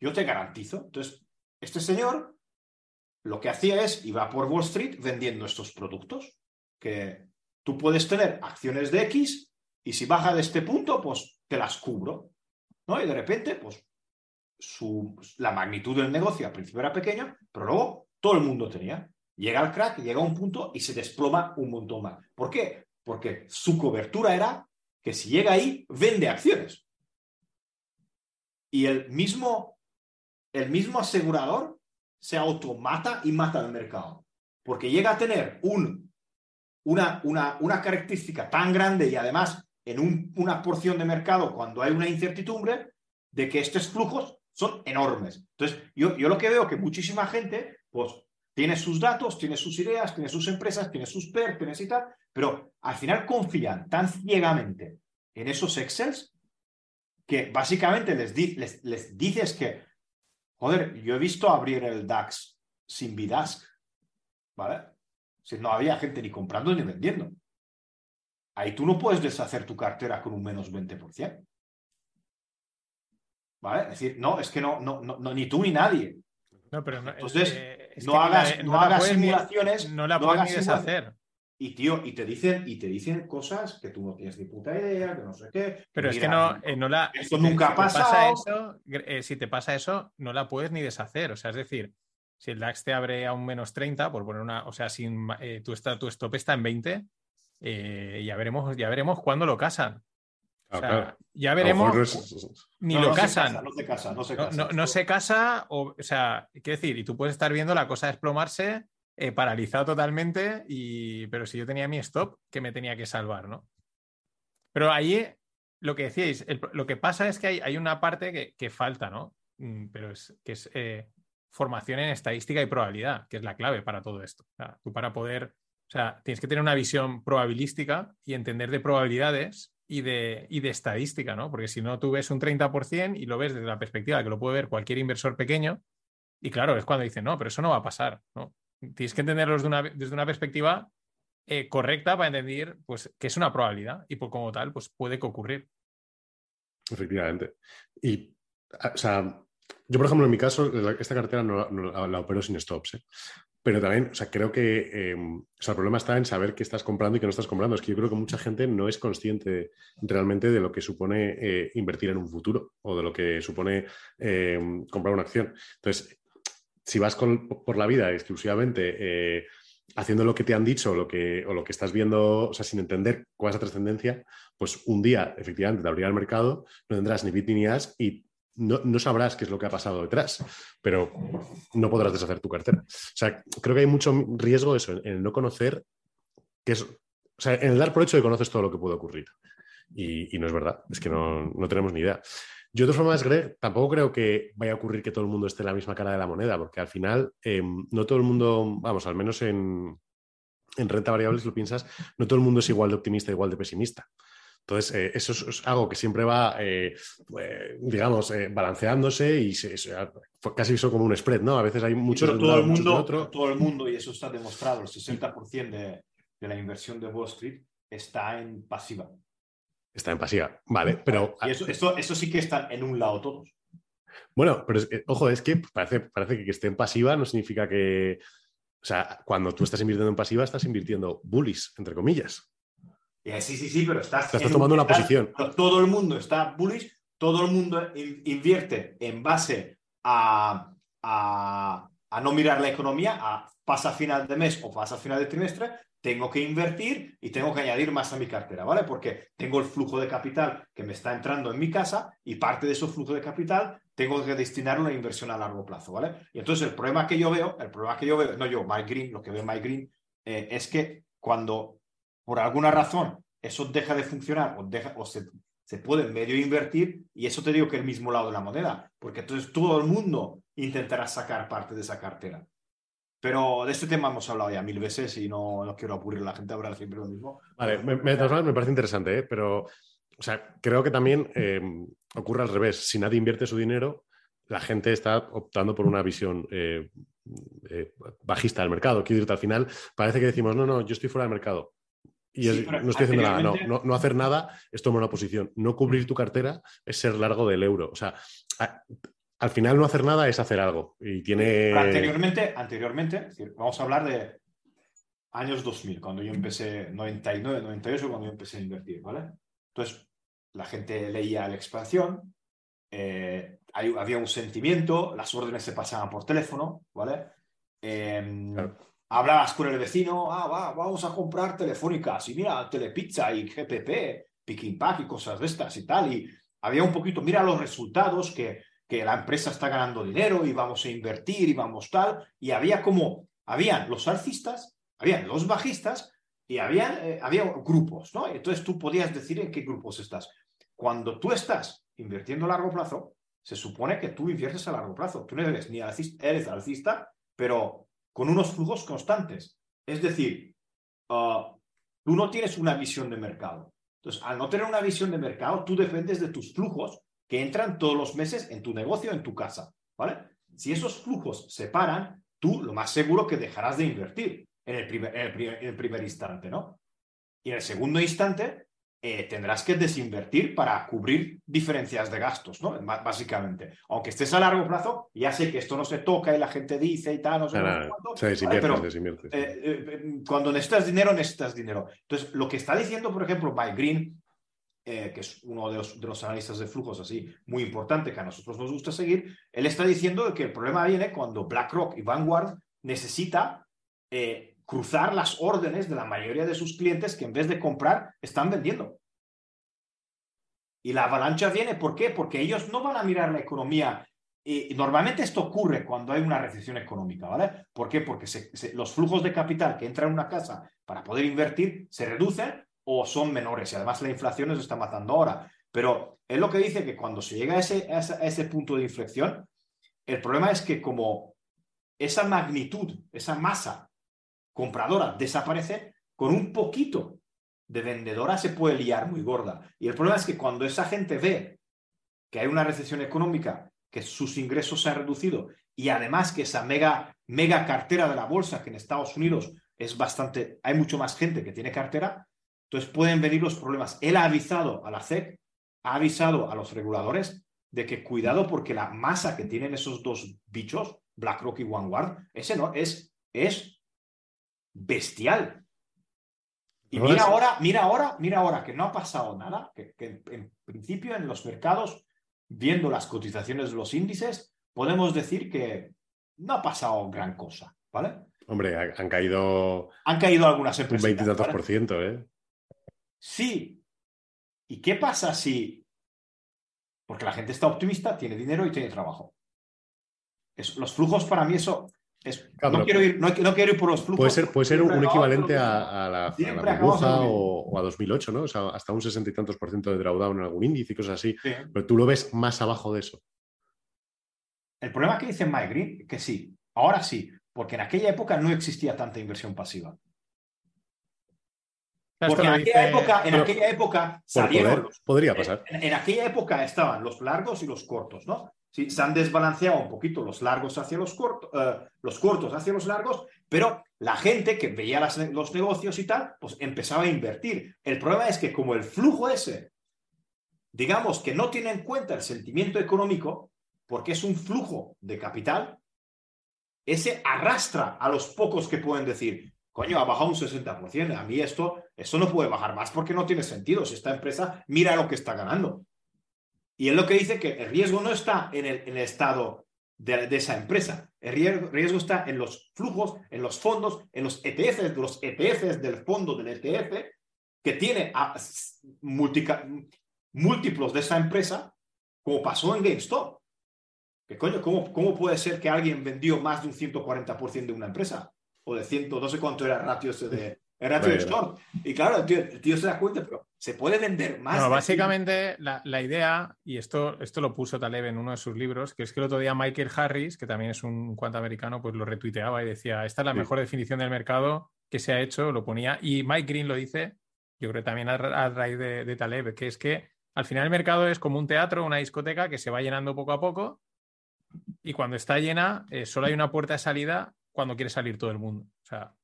yo te garantizo. Entonces, este señor lo que hacía es, iba por Wall Street vendiendo estos productos, que Tú puedes tener acciones de X y si baja de este punto, pues te las cubro. ¿no? Y de repente, pues la magnitud del negocio al principio era pequeña, pero luego todo el mundo tenía. Llega el crack, llega a un punto y se desploma un montón más. ¿Por qué? Porque su cobertura era que si llega ahí, vende acciones. Y el mismo, el mismo asegurador se automata y mata el mercado. Porque llega a tener un una, una, característica tan grande y además en una porción de mercado cuando hay una incertidumbre de que estos flujos son enormes. Entonces, yo, yo lo que veo que muchísima gente, pues, tiene sus datos, tiene sus ideas, tiene sus empresas, tiene sus PER, tiene y tal, pero al final confían tan ciegamente en esos Excels que básicamente les, les, les dices que, joder, yo he visto abrir el DAX sin Bidask, ¿vale? Si no había gente ni comprando ni vendiendo. Ahí tú no puedes deshacer tu cartera con un menos 20%. ¿Vale? Es decir, no, es que no, no, no ni tú ni nadie. No, pero no, Entonces, no hagas, no, hagas simulaciones. no la puedes ni deshacer. Y tío, y te dicen, y te dicen cosas que tú no tienes ni puta idea, que no sé qué. Pero es que no, eh, no la. Esto nunca ha pasado. eso, eh, si te pasa eso, no la puedes ni deshacer. O sea, es decir, si el DAX te abre a un menos 30, por poner una, o sea, sin, eh, tu, está, tu stop está en 20, eh, ya, veremos, ya veremos cuándo lo casan. Ya veremos. Ni lo casan. no se casa, no se casa. No, se casa, o, o sea, quiero decir, y tú puedes estar viendo la cosa desplomarse, eh, paralizado totalmente, y, pero si yo tenía mi stop, que me tenía que salvar, ¿no? Pero ahí, lo que decíais, lo que pasa es que hay, hay una parte que, falta, ¿no? Mm, pero es que es formación en estadística y probabilidad, que es la clave para todo esto. tú para poder, o sea, tienes que tener una visión probabilística y entender de probabilidades y de, y de estadística, ¿no? Porque si no, tú ves un 30% y lo ves desde la perspectiva que lo puede ver cualquier inversor pequeño, y claro, es cuando dicen, no, pero eso no va a pasar, ¿no? Tienes que entenderlos desde una perspectiva eh, correcta para entender pues, que es una probabilidad y por como tal, pues puede ocurrir. Efectivamente. Y, o sea, yo, por ejemplo, en mi caso, esta cartera no, la opero sin stops. ¿eh? Pero también, o sea, creo que em, o sea, el problema está en saber qué estás comprando y qué no estás comprando. Es que yo creo que mucha gente no es consciente realmente de lo que supone eh, invertir en un futuro o de lo que supone em, comprar una acción. Entonces, si vas por la vida exclusivamente eh, haciendo lo que te han dicho lo que, o lo que estás viendo, o sea, sin entender cuál es la trascendencia, pues un día efectivamente te abrirá el mercado, no tendrás ni bit ni as y no, sabrás qué es lo que ha pasado detrás, pero no podrás deshacer tu cartera. O sea, creo que hay mucho riesgo eso, en, no conocer qué es, o sea, en el dar por hecho de que conoces todo lo que puede ocurrir. Y, no es verdad, es que no, tenemos ni idea. Yo de todas formas, Greg, tampoco creo que vaya a ocurrir que todo el mundo esté en la misma cara de la moneda, porque al final em, no todo el mundo, vamos, al menos en, en renta variable, si lo piensas, no todo el mundo es igual de optimista, igual de pesimista. Entonces, eh, eso es, algo que siempre va, eh, eh, digamos, balanceándose y casi eso como un spread, ¿no? A veces hay muchos... Pero todo el mundo, todo el mundo, y eso está demostrado, el 60% de, de la inversión de Wall Street está en pasiva. Está en pasiva, vale, pero... Y eso, eso, sí que están en un lado todos. Bueno, pero ojo, es que parece, parece que, que esté en pasiva no significa que... O sea, cuando tú estás invirtiendo en pasiva, estás invirtiendo bullies, entre comillas. Eh, sí, sí, sí, pero estás, tomando una posición. Todo el mundo está bullish, todo el mundo invierte en base a, a, no mirar la economía, a pasa final de mes o pasa final de trimestre, tengo que invertir y tengo que añadir más a mi cartera, ¿vale? Porque tengo el flujo de capital que me está entrando en mi casa y parte de ese flujo de capital tengo que destinar una inversión a largo plazo, ¿vale? Y entonces el problema que yo veo, el problema que yo veo, no yo, Mike Green, lo que ve Mike Green, eh, es que cuando por alguna razón eso deja de funcionar o, deja, o se, se puede medio invertir y eso te digo que es el mismo lado de la moneda, porque entonces todo el mundo intentará sacar parte de esa cartera. Pero de este tema hemos hablado ya mil veces y no, no quiero aburrir a la gente a hablar siempre lo mismo. Vale, me, me, parece interesante, ¿eh? pero o sea, creo que también eh, ocurre al revés. Si nadie invierte su dinero, la gente está optando por una visión eh, bajista del mercado. Quiero decirte, al final parece que decimos, no, no, yo estoy fuera del mercado. Y no estoy haciendo nada, no, no, hacer nada es tomar una posición. No cubrir tu cartera es ser largo del euro. O sea, al final no hacer nada es hacer algo. Y tiene. anteriormente, anteriormente, vamos a hablar de años 2000, cuando yo empecé, 99, 98, cuando yo empecé a invertir, ¿vale? Entonces, la gente leía la expansión, eh, había un sentimiento, las órdenes se pasaban por teléfono, ¿vale? Em, hablabas con el vecino, ah, va, vamos a comprar telefónicas y mira, Telepizza y GPP, Picking Pack y cosas de estas y tal. Y había un poquito, mira los resultados, que, que la empresa está ganando dinero y vamos a invertir y vamos tal. Y había como, habían los alcistas, habían los bajistas y había, eh, había grupos, ¿no? Entonces tú podías decir en qué grupos estás. Cuando tú estás invirtiendo a largo plazo, se supone que tú inviertes a largo plazo. Tú no eres ni alcista, eres alcista, pero con unos flujos constantes. Es decir, ah, tú no tienes una visión de mercado. Entonces, al no tener una visión de mercado, tú dependes de tus flujos que entran todos los meses en tu negocio, en tu casa. ¿Vale? Si esos flujos se paran, tú lo más seguro que dejarás de invertir en el primer, en el primer instante, ¿no? Y en el segundo instante, eh, tendrás que desinvertir para cubrir diferencias de gastos, ¿no? básicamente. Aunque estés a largo plazo, ya sé que esto no se toca y la gente dice y tal, no sé pero eh, eh, cuando necesitas dinero, necesitas dinero. Entonces, lo que está diciendo, por ejemplo, Mike Green, que es uno de los, de los, analistas de flujos así muy importante que a nosotros nos gusta seguir, él está diciendo que el problema viene cuando BlackRock y Vanguard necesita cruzar las órdenes de la mayoría de sus clientes que en vez de comprar están vendiendo. Y la avalancha viene, ¿por qué? Porque ellos no van a mirar la economía. Y normalmente esto ocurre cuando hay una recesión económica, ¿vale? ¿Por qué? Porque los flujos de capital que entran en una casa para poder invertir se reducen o son menores y además la inflación nos está matando ahora. Pero es lo que dice que cuando se llega a ese, a ese punto de inflexión, el problema es que como esa magnitud, esa masa compradora desaparece, con un poquito de vendedora se puede liar muy gorda. Y el problema es que cuando esa gente ve que hay una recesión económica, que sus ingresos se han reducido y además que esa mega, mega cartera de la bolsa, que en Estados Unidos es bastante, hay mucho más gente que tiene cartera, entonces pueden venir los problemas. Él ha avisado a la SEC, ha avisado a los reguladores de que cuidado porque la masa que tienen esos dos bichos, BlackRock y Vanguard, ese no, es, es bestial. Y mira ahora, mira ahora, mira ahora que no ha pasado nada, que, en principio en los mercados, viendo las cotizaciones de los índices, podemos decir que no ha pasado gran cosa, ¿vale? Hombre, han caído. Han caído algunas Un empresas. veintitantos por ciento, ¿eh? Sí. ¿Y qué pasa si.? Porque la gente está optimista, tiene dinero y tiene trabajo. Es- los flujos, para mí, eso. Es, Claro, no, quiero ir, no, no quiero ir por los flujos. Puede ser, puede ser un, equivalente a, la, a la burbuja o, o a 2008, ¿no? O sea, hasta un sesenta y tantos por ciento de drawdown en algún índice y cosas así. Sí. Pero tú lo ves más abajo de eso. El problema que dice Mike Green, que sí, ahora sí, porque en aquella época no existía tanta inversión pasiva. Porque en aquella, dice- época, en aquella época salieron poder, los- podría pasar. En, en aquella época estaban los largos y los cortos, ¿no? Sí, se han desbalanceado un poquito los largos hacia los cortos, los cortos hacia los largos, pero la gente que veía los negocios y tal, pues empezaba a invertir. El problema es que como el flujo ese, digamos que no tiene en cuenta el sentimiento económico, porque es un flujo de capital, ese arrastra a los pocos que pueden decir, coño, ha bajado un 60%, a mí esto, esto no puede bajar más porque no tiene sentido. Si esta empresa mira lo que está ganando. Y es lo que dice que el riesgo no está en el, en el estado de, de esa empresa. El riesgo, riesgo está en los flujos, en los fondos, en los ETFs, los ETFs del fondo del ETF, que tiene a- múltiplos de esa empresa, como pasó en GameStop. ¿Qué coño? ¿Cómo, ¿Cómo puede ser que alguien vendió más de un 140% de una empresa? O de 100, no sé cuánto era el ratio ese de, short. Y claro, el tío, el tío se da cuenta, pero se puede vender más. No, básicamente la, la idea, y esto, esto lo puso Taleb en uno de sus libros, que es que el otro día Michael Harris, que también es un cuanto americano, pues lo retuiteaba y decía, esta es la Sí. mejor definición del mercado que se ha hecho, lo ponía, y Mike Green lo dice, yo creo también a, ra- a raíz de, de Taleb, que es que al final el mercado es como un teatro, una discoteca que se va llenando poco a poco, y cuando está llena, eh, solo hay una puerta de salida cuando quiere salir todo el mundo. O sea,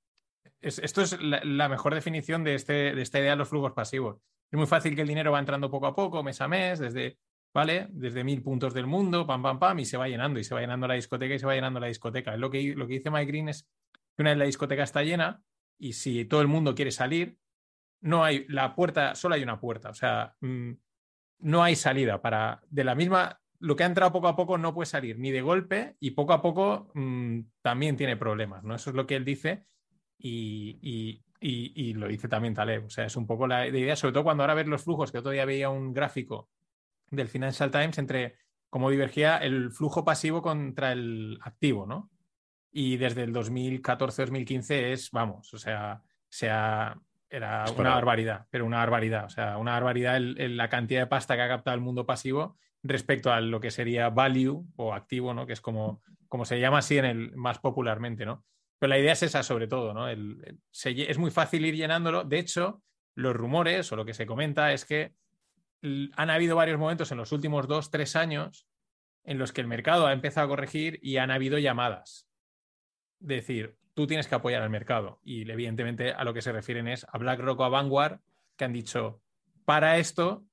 es- esto es la, mejor definición de, este, de esta idea de los flujos pasivos. Es muy fácil que el dinero va entrando poco a poco, mes a mes, desde, ¿vale? Desde mil puntos del mundo, pam, pam, pam, y se va llenando, y se va llenando la discoteca y se va llenando la discoteca. Lo que, lo que dice Mike Green es que una vez la discoteca está llena, y si todo el mundo quiere salir, no hay, la puerta, solo hay una puerta, o sea, mm, no hay salida para, de la misma, lo que ha entrado poco a poco no puede salir ni de golpe y poco a poco mm, también tiene problemas, ¿no? Eso es lo que él dice y, y- y- y lo dice también Taleb. O sea, es un poco la idea, sobre todo cuando ahora ves los flujos, que otro día veía un gráfico del Financial Times entre cómo divergía el flujo pasivo contra el activo, ¿no? Y desde el 2014-2015 es, vamos, o sea, sea era Es una barbaridad, pero una barbaridad, o sea, una barbaridad el- el- la cantidad de pasta que ha captado el mundo pasivo respecto a lo que sería value o activo, ¿no? Que es como, como se llama así en el más popularmente, ¿no? Pero la idea es esa sobre todo, ¿no? Es muy fácil ir llenándolo. De hecho, los rumores o lo que se comenta es que han habido varios momentos en los últimos dos, tres años en los que el mercado ha empezado a corregir y han habido llamadas. De decir, tú tienes que apoyar al mercado. Y evidentemente a lo que se refieren es a BlackRock o a Vanguard, que han dicho, para esto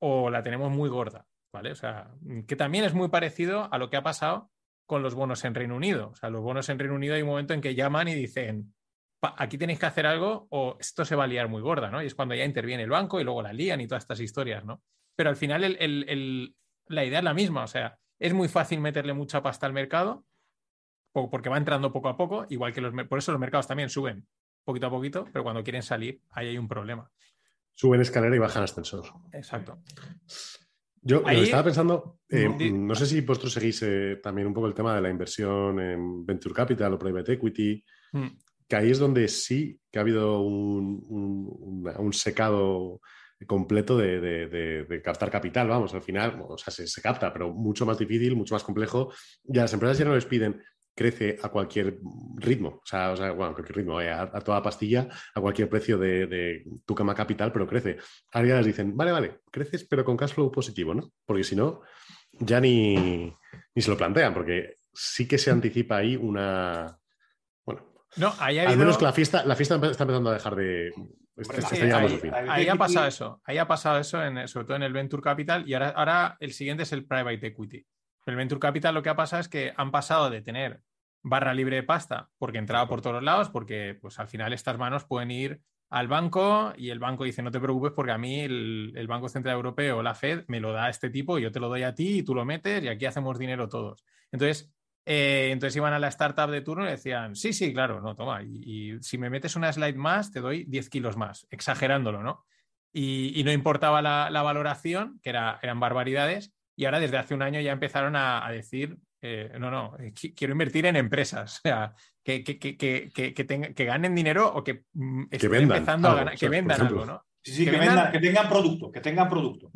o la tenemos muy gorda, ¿vale? O sea, que también es muy parecido a lo que ha pasado con los bonos en Reino Unido. O sea, los bonos en Reino Unido hay un momento en que llaman y dicen, "Pa- aquí tenéis que hacer algo o esto se va a liar muy gorda, ¿no? Y es cuando ya interviene el banco y luego la lían y todas estas historias, ¿no? Pero al final el- el- el- la idea es la misma, o sea, es muy fácil meterle mucha pasta al mercado po- porque va entrando poco a poco, igual que los... Por eso los mercados también suben poquito a poquito, pero cuando quieren salir, ahí hay un problema. Suben escalera y bajan ascensor. Exacto. Yo Ahí- estaba pensando, eh, no sé si vosotros seguís eh, también un poco el tema de la inversión en Venture Capital o Private Equity, Mm. que ahí es donde sí que ha habido un, un- secado completo de, de- de- de captar capital, vamos, al final, o sea, se, se capta, pero mucho más difícil, mucho más complejo, y a las empresas ya no les piden crece a cualquier ritmo, o sea, o sea, bueno, a cualquier ritmo, eh, a, a toda pastilla, a cualquier precio de, de tu cama capital, pero crece. Ahora ya les dicen, vale, vale, creces, pero con cash flow positivo, ¿no? Porque si no, ya ni, ni se lo plantean, porque sí que se anticipa ahí una. Bueno, No, ahí ha al habido... menos que la fiesta, la fiesta está empezando a dejar de. Sí, ahí, ahí ha pasado eso, ahí ha pasado eso, en, sobre todo en el Venture Capital, y ahora, ahora el siguiente es el Private Equity. El Venture Capital lo que ha pasado es que han pasado de tener barra libre de pasta, porque entraba por todos lados, porque pues al final estas manos pueden ir al banco y el banco dice no te preocupes porque a mí el, el Banco Central Europeo la Fed me lo da este tipo, yo te lo doy a ti y tú lo metes y aquí hacemos dinero todos. Entonces Eh, entonces iban a la startup de turno y decían, sí, sí, claro, no, toma, y, si me metes una slide más, te doy 10 kilos más, exagerándolo, ¿no? Y, no importaba la, valoración, que era, eran barbaridades, y ahora desde hace un año ya empezaron a, decir, eh, no, no, quiero invertir en empresas, o sea, que, que, que, ganen dinero o que, mm, estén empezando a ganar, que vendan algo, ¿no? Sí, sí, que, vendan, que tengan producto, que tengan producto.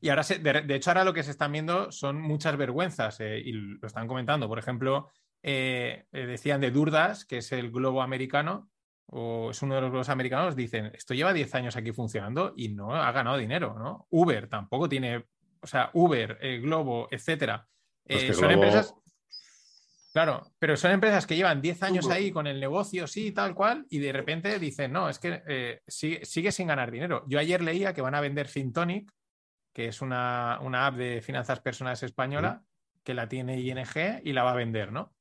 Y ahora, de, hecho, ahora lo que se están viendo son muchas vergüenzas eh, y lo están comentando. Por ejemplo, eh, eh, decían de Durdas, que es el globo americano, o es uno de los globos americanos, dicen, esto lleva 10 años aquí funcionando y no ha ganado dinero, ¿no? Uber tampoco tiene, o sea, Uber, el Globo, etcétera. Pues son empresas... Claro, pero son empresas que llevan 10 años ahí con el negocio, sí, tal cual, y de repente dicen, no, es que sigue, sigue, sin ganar dinero. Yo ayer leía que van a vender FinTonic, que es una, app de finanzas personales española, que la tiene ING y la va a vender, ¿no?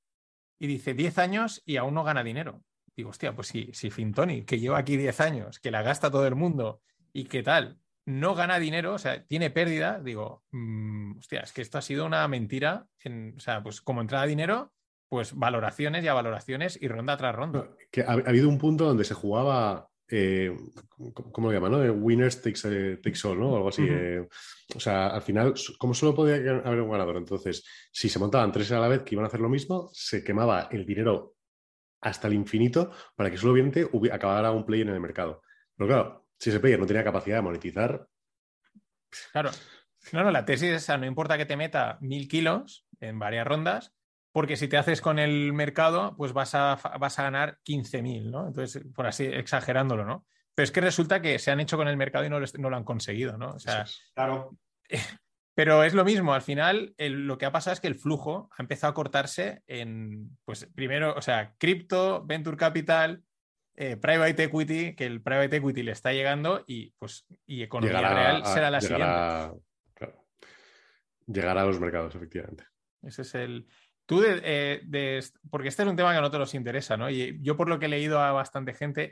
Y dice 10 años y aún no gana dinero. Digo, hostia, pues si, si Fintoni, que lleva aquí 10 años, que la gasta todo el mundo y qué tal, no gana dinero, o sea, tiene pérdida, digo, mm, hostia, es que esto ha sido una mentira. o sea, pues como entrada dinero, pues valoraciones y a valoraciones y ronda tras ronda. Que ha, habido un punto donde se jugaba eh, ¿cómo lo llaman? ¿no? Winners takes, all, ¿no? O algo así. Eh, o sea, al final, como solo podía haber un ganador, entonces, si se montaban tres a la vez que iban a hacer lo mismo, se quemaba el dinero hasta el infinito para que solamente acabara un player en el mercado. Pero claro, si ese player no tenía capacidad de monetizar. Claro. No, no, la tesis es esa, no importa que te meta mil kilos en varias rondas, porque si te haces con el mercado, pues vas a, vas a ganar 15.000, ¿no? Entonces, por así exagerándolo, ¿no? Pero es que resulta que se han hecho con el mercado y no, lo han conseguido, ¿no? O sea, claro. Pero es lo mismo, al final lo que ha pasado es que el flujo ha empezado a cortarse en, pues primero, o sea, cripto, venture capital, eh, private equity, que el private equity le está llegando y pues y economía real será la siguiente. Llegará a los mercados, efectivamente. Ese es el, Tú, eh, porque este es un tema que a nosotros nos interesa, ¿no? Y yo por lo que he leído a bastante gente,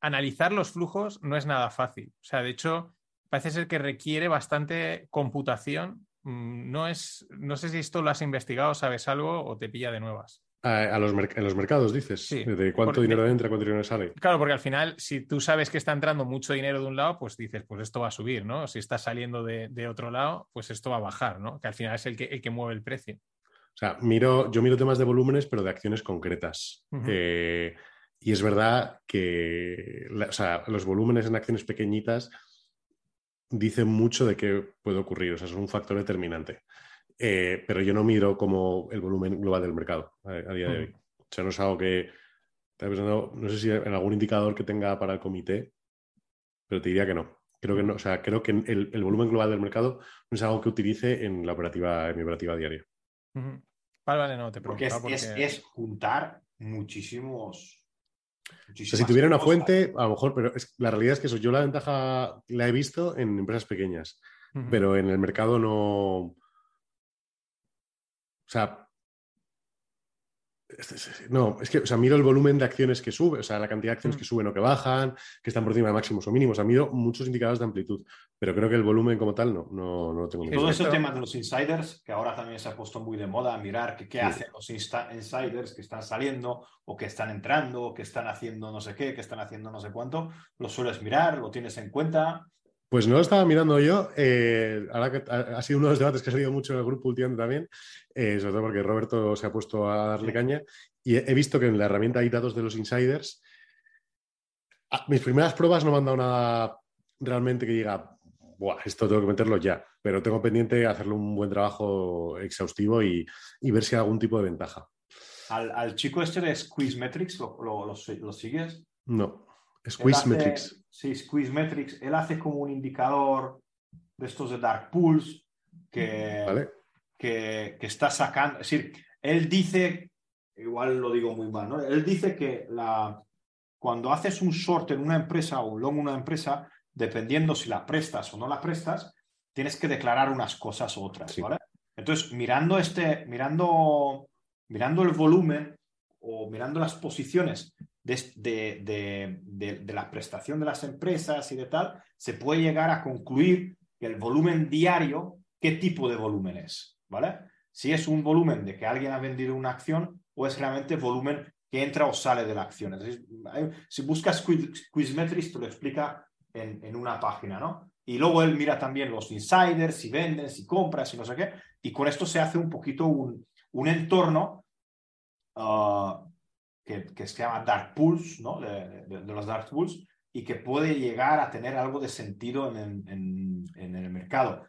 analizar los flujos no es nada fácil. O sea, de hecho, parece ser que requiere bastante computación. Mm, no, es, no sé si esto lo has investigado, sabes algo o te pilla de nuevas. A, los en los mercados, dices. Sí, de cuánto dinero entra, cuánto dinero sale. Claro, porque al final, si tú sabes que está entrando mucho dinero de un lado, pues dices, pues esto va a subir, ¿no? Si está saliendo de, otro lado, pues esto va a bajar, ¿no? Que al final es el que, el que mueve el precio. O sea, miro, yo miro temas de volúmenes, pero de acciones concretas. Eh, y es verdad que los volúmenes en acciones pequeñitas dicen mucho de qué puede ocurrir, o sea, son un factor determinante. Eh, pero yo no miro como el volumen global del mercado a, día de hoy. O sea, no es algo que. no sé si en algún indicador que tenga para el comité, pero te diría que no. Creo que no. O sea, creo que el, el volumen global del mercado no es algo que utilice en la operativa, en mi operativa diaria. Vale, vale, no, te porque es, juntar muchísimos. si tuviera una fuente, a lo mejor, pero la realidad es que eso, yo la ventaja la he visto en empresas pequeñas, pero en el mercado no. O sea, no, es que, o sea, miro el volumen de acciones que sube, o sea, la cantidad de acciones mm. que suben o que bajan, que están por encima de máximos o mínimos. O sea, miro muchos indicadores de amplitud, pero creo que el volumen como tal no, no, no lo tengo. Todo ese tema de los insiders, que ahora también se ha puesto muy de moda, mirar qué, hacen los insiders que están saliendo o que están entrando o que están haciendo no sé qué, que están haciendo no sé cuánto, lo sueles mirar, lo tienes en cuenta. Pues no lo estaba mirando yo. Eh, ahora que ha, sido uno de los debates que ha salido mucho en el grupo últimamente también, eh, sobre todo porque Roberto se ha puesto a darle caña. Y he, visto que en la herramienta hay datos de los insiders. Ah, mis primeras pruebas no me han dado nada realmente que diga, Buah, esto tengo que meterlo ya. Pero tengo pendiente hacerle un buen trabajo exhaustivo y, ver si hay algún tipo de ventaja. ¿Al, chico este de Squeeze Metrics lo, lo sigues? No. Squeeze Metrics. Sí, Squeeze Metrics. Él hace como un indicador de estos de Dark Pools que, que, está sacando. Es decir, él dice, igual lo digo muy mal, ¿no? Él dice que la, cuando haces un short en una empresa o un long en una empresa, dependiendo si la prestas o no la prestas, tienes que declarar unas cosas u otras, ¿vale? Entonces, mirando este, mirando, mirando el volumen o mirando las posiciones de, la prestación de las empresas y de tal, se puede llegar a concluir que el volumen diario, ¿qué tipo de volumen es? ¿Vale? si es un volumen de que alguien ha vendido una acción o es realmente volumen que entra o sale de la acción. si buscas Quizmetrics, te lo explica en, en, una página, ¿no? Y luego él mira también los insiders, si venden, si compras, si no sé qué. Y con esto se hace un poquito un, un entorno que, que, se llama Dark Pools, ¿no? De, de, los Dark Pools, y que puede llegar a tener algo de sentido en, en, en el mercado.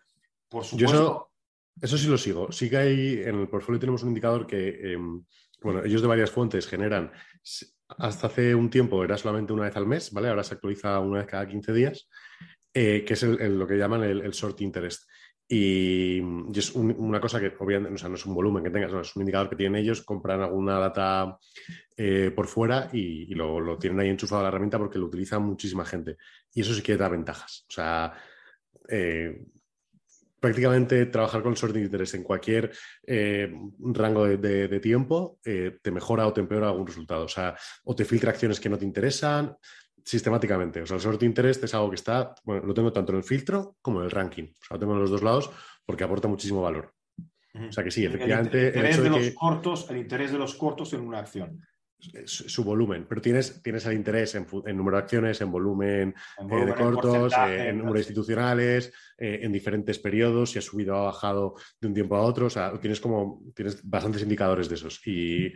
Por supuesto. Eso, sí lo sigo. Sí que hay, en el portfolio tenemos un indicador que, em, bueno, ellos de varias fuentes generan, hasta hace un tiempo era solamente una vez al mes, ¿vale? Ahora se actualiza una vez cada 15 días, eh, que es lo que llaman el, short interest. Y, es una cosa que obviamente o sea, no es un volumen que tengas, es un indicador que tienen ellos, compran alguna data eh, por fuera y, lo, tienen ahí enchufado a la herramienta porque lo utiliza muchísima gente. Y eso sí que da ventajas. O sea, eh, prácticamente trabajar con sorting de interés en cualquier eh, rango de, tiempo eh, te mejora o te empeora algún resultado. O sea, o te filtra acciones que no te interesan sistemáticamente. O sea, el sorting de interés es algo que está, bueno, lo tengo tanto en el filtro como en el ranking. O sea, lo tengo en los dos lados porque aporta muchísimo valor. O sea que sí, efectivamente. El, interés de, los cortos, el interés de los cortos en una acción su, volumen, pero tienes, tienes el interés en, número de acciones, en volumen, eh, de cortos, eh, en número institucionales, eh, en diferentes periodos, si ha subido o ha bajado de un tiempo a otro, o sea, tienes como, tienes bastantes indicadores de esos y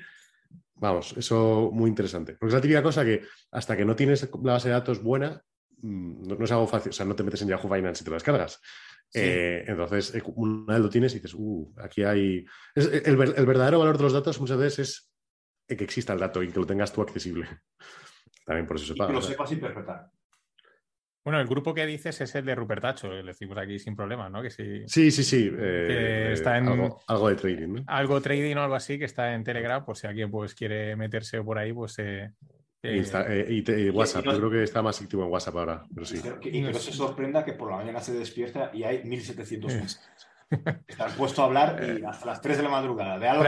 vamos, eso muy interesante, porque es la típica cosa que hasta que no tienes la base de datos buena, mm, no, es algo fácil, o sea, no te metes en Yahoo Finance y te lo descargas. entonces, una vez lo tienes y dices, uh, aquí hay... el, el verdadero valor de los datos muchas veces es que exista el dato y que lo tengas tú accesible. También por eso se paga. que lo sepas interpretar. Bueno, el grupo que dices es el de Rupertacho, le decimos aquí sin problema, ¿no? Que sí, sí, sí. sí. Eh, está en, algo, de trading, ¿no? Algo trading o algo así que está en Telegram, por si alguien pues, quiere meterse por ahí, pues... Eh, eh, y, WhatsApp, yo creo que está más activo en WhatsApp ahora, pero sí. Y que no se sorprenda que por la mañana se despierta y hay 1700 mensajes. Estar puesto a hablar y hasta las 3 de la madrugada. De algo,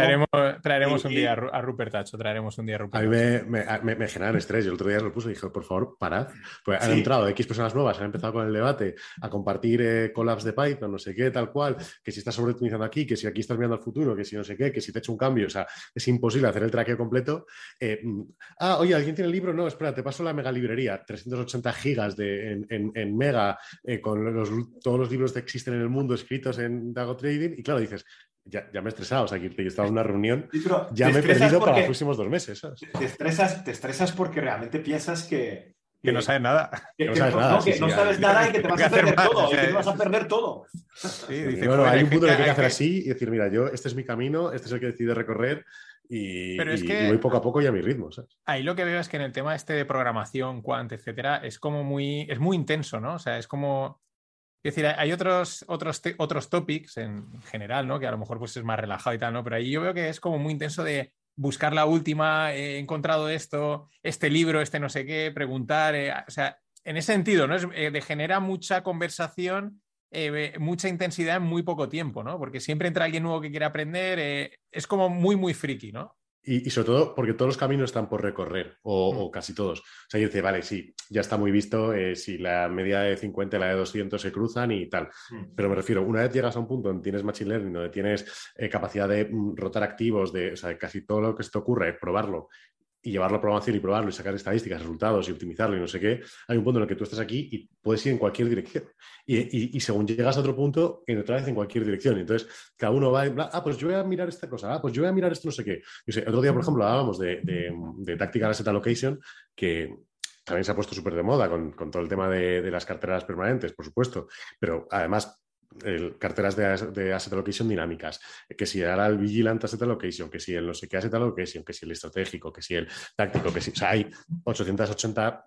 traeremos, un día a Rupert Tacho, traeremos un día a Rupert A mí me, me, generan estrés. Yo el otro día lo puse y dije, por favor, parad. Pues han entrado X personas nuevas, han empezado con el debate a compartir eh, collabs de Python, no sé qué, tal cual, que si estás sobreoptimizando aquí, que si aquí estás mirando al futuro, que si no sé qué, que si te he hecho un cambio. O sea, es imposible hacer el traqueo completo. Eh, mm, ah, oye, ¿alguien tiene el libro? No, espera, te paso la mega librería, 380 gigas de, en, mega, eh, con todos los libros que existen en el mundo escritos en Dago Trading. Y claro, dices, ya, me he estresado, o sea, que yo estaba en una reunión, ya me he perdido para los próximos dos meses. Te, estresas, te estresas porque realmente piensas que... Que, no sabes nada. Que, no sabes nada. que no sabes nada y que te vas a perder todo. Y que te vas a perder todo. bueno, hay un punto que hay que hacer así y decir, mira, yo, este es mi camino, este es el que decido recorrer y, voy poco a poco y a mi ritmo. Ahí lo que veo es que en el tema este de programación, quant, etcétera, es como muy, es muy intenso, ¿no? O sea, es como es decir, hay otros, otros, otros topics en general, ¿no? Que a lo mejor pues, es más relajado y tal, ¿no? Pero ahí yo veo que es como muy intenso de buscar la última, he encontrado esto, este libro, este no sé qué, preguntar. Eh, o sea, en ese sentido, ¿no? Es, eh, genera mucha conversación, eh, mucha intensidad en muy poco tiempo, ¿no? Porque siempre entra alguien nuevo que quiere aprender, es como muy, muy friki, ¿no? Y, sobre todo porque todos los caminos están por recorrer, o, mm. casi todos. O sea, dice, vale, sí, ya está muy visto eh, si la media de 50 y la de 200 se cruzan y tal. Mm. Pero me refiero, una vez llegas a un punto donde tienes Machine Learning, donde tienes eh, capacidad de mm, rotar activos, de, o sea, casi todo lo que se te ocurre, probarlo y llevarlo a programación y probarlo y sacar estadísticas, resultados y optimizarlo y no sé qué, hay un punto en el que tú estás aquí y puedes ir en cualquier dirección. Y, según llegas a otro punto, en otra vez en cualquier dirección. Entonces, cada uno va, ah, pues yo voy a mirar esta cosa, ah, pues yo voy a mirar esto no sé qué. Yo sé, otro día, por ejemplo, hablábamos de, de, de Tactical Asset Allocation, que también se ha puesto súper de moda con, con, todo el tema de, de, las carteras permanentes, por supuesto, pero además carteras de, asset allocation dinámicas, que si ahora el vigilant asset allocation, que si el no sé qué asset allocation, que si el estratégico, que si el táctico, que si, o sea, hay 880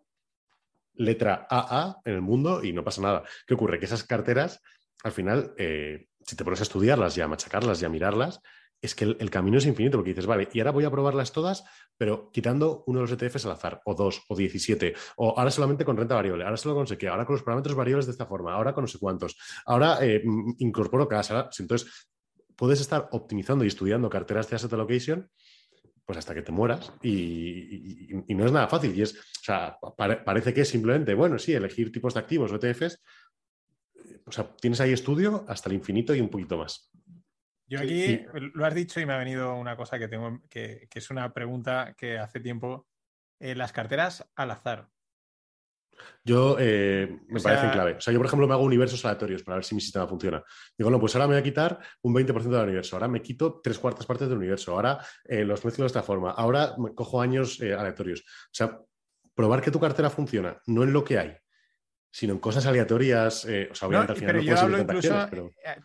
letra AA en el mundo y no pasa nada. ¿Qué ocurre? Que esas carteras, al final, eh, si te pones a estudiarlas y a machacarlas y a mirarlas, es que el, camino es infinito, porque dices, vale, y ahora voy a probarlas todas, pero quitando uno de los ETFs al azar, o dos, o 17, o ahora solamente con renta variable, ahora solo con sé qué, ahora con los parámetros variables de esta forma, ahora con no sé cuántos, ahora eh, incorporo cada... Entonces, puedes estar optimizando y estudiando carteras de asset allocation pues hasta que te mueras y, no es nada fácil. Y es, o sea, parece que es simplemente, bueno, sí, elegir tipos de activos o ETFs. O sea, tienes ahí estudio hasta el infinito y un poquito más. Yo aquí lo has dicho y me ha venido una cosa que tengo, que, es una pregunta que hace tiempo. Eh, las carteras al azar. Yo eh, me parece clave. O sea, yo, por ejemplo, me hago universos aleatorios para ver si mi sistema funciona. Digo, no, pues ahora me voy a quitar un 20% del universo, ahora me quito tres cuartas partes del universo, ahora eh, los mezclo de esta forma, ahora me cojo años aleatorios. O sea, probar que tu cartera funciona, no en lo que hay, sino en cosas aleatorias. Eh, o sea, obviamente al final pero yo hablo incluso,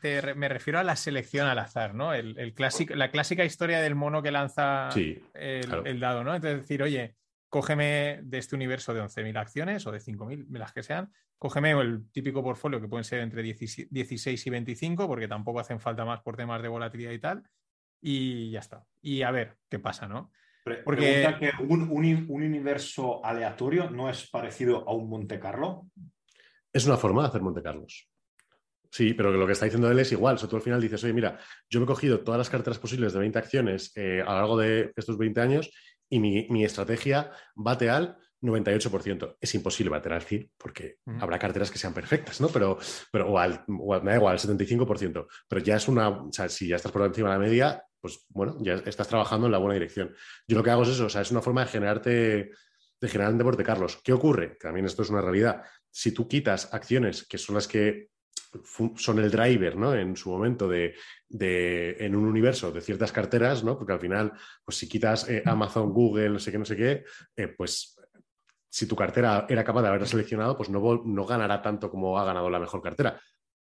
eh, me refiero a la selección al azar, ¿no? El, clásico, la clásica historia del mono que lanza el, dado, ¿no? Entonces decir, oye, cógeme de este universo de 11.000 acciones o de 5.000, las que sean, cógeme el típico portfolio que pueden ser entre 16 y 25, porque tampoco hacen falta más por temas de volatilidad y tal, y ya está. Y a ver qué pasa, ¿no? Porque que un, un, universo aleatorio no es parecido a un Monte Carlo. Es una forma de hacer Monte Carlos. Sí, pero lo que está diciendo él es igual. O sea, tú al final dices, oye, mira, yo me he cogido todas las carteras posibles de 20 acciones eh, a lo largo de estos 20 años y mi, estrategia bate al 98%. Es imposible bater al 100 porque habrá carteras que sean perfectas, ¿no? Pero, pero o al, me da igual, al 75%. Pero ya es una, o sea, si ya estás por encima de la media, pues bueno, ya estás trabajando en la buena dirección. Yo lo que hago es eso, o sea, es una forma de generarte, de generar un deporte, Carlos. ¿Qué ocurre? Que también esto es una realidad. Si tú quitas acciones que son las que son el driver, ¿no? En su momento de, en un universo de ciertas carteras, ¿no? Porque al final, pues si quitas eh, Amazon, Google, no sé qué, no sé qué, eh, pues si tu cartera era capaz de haberla seleccionado, pues no, no ganará tanto como ha ganado la mejor cartera.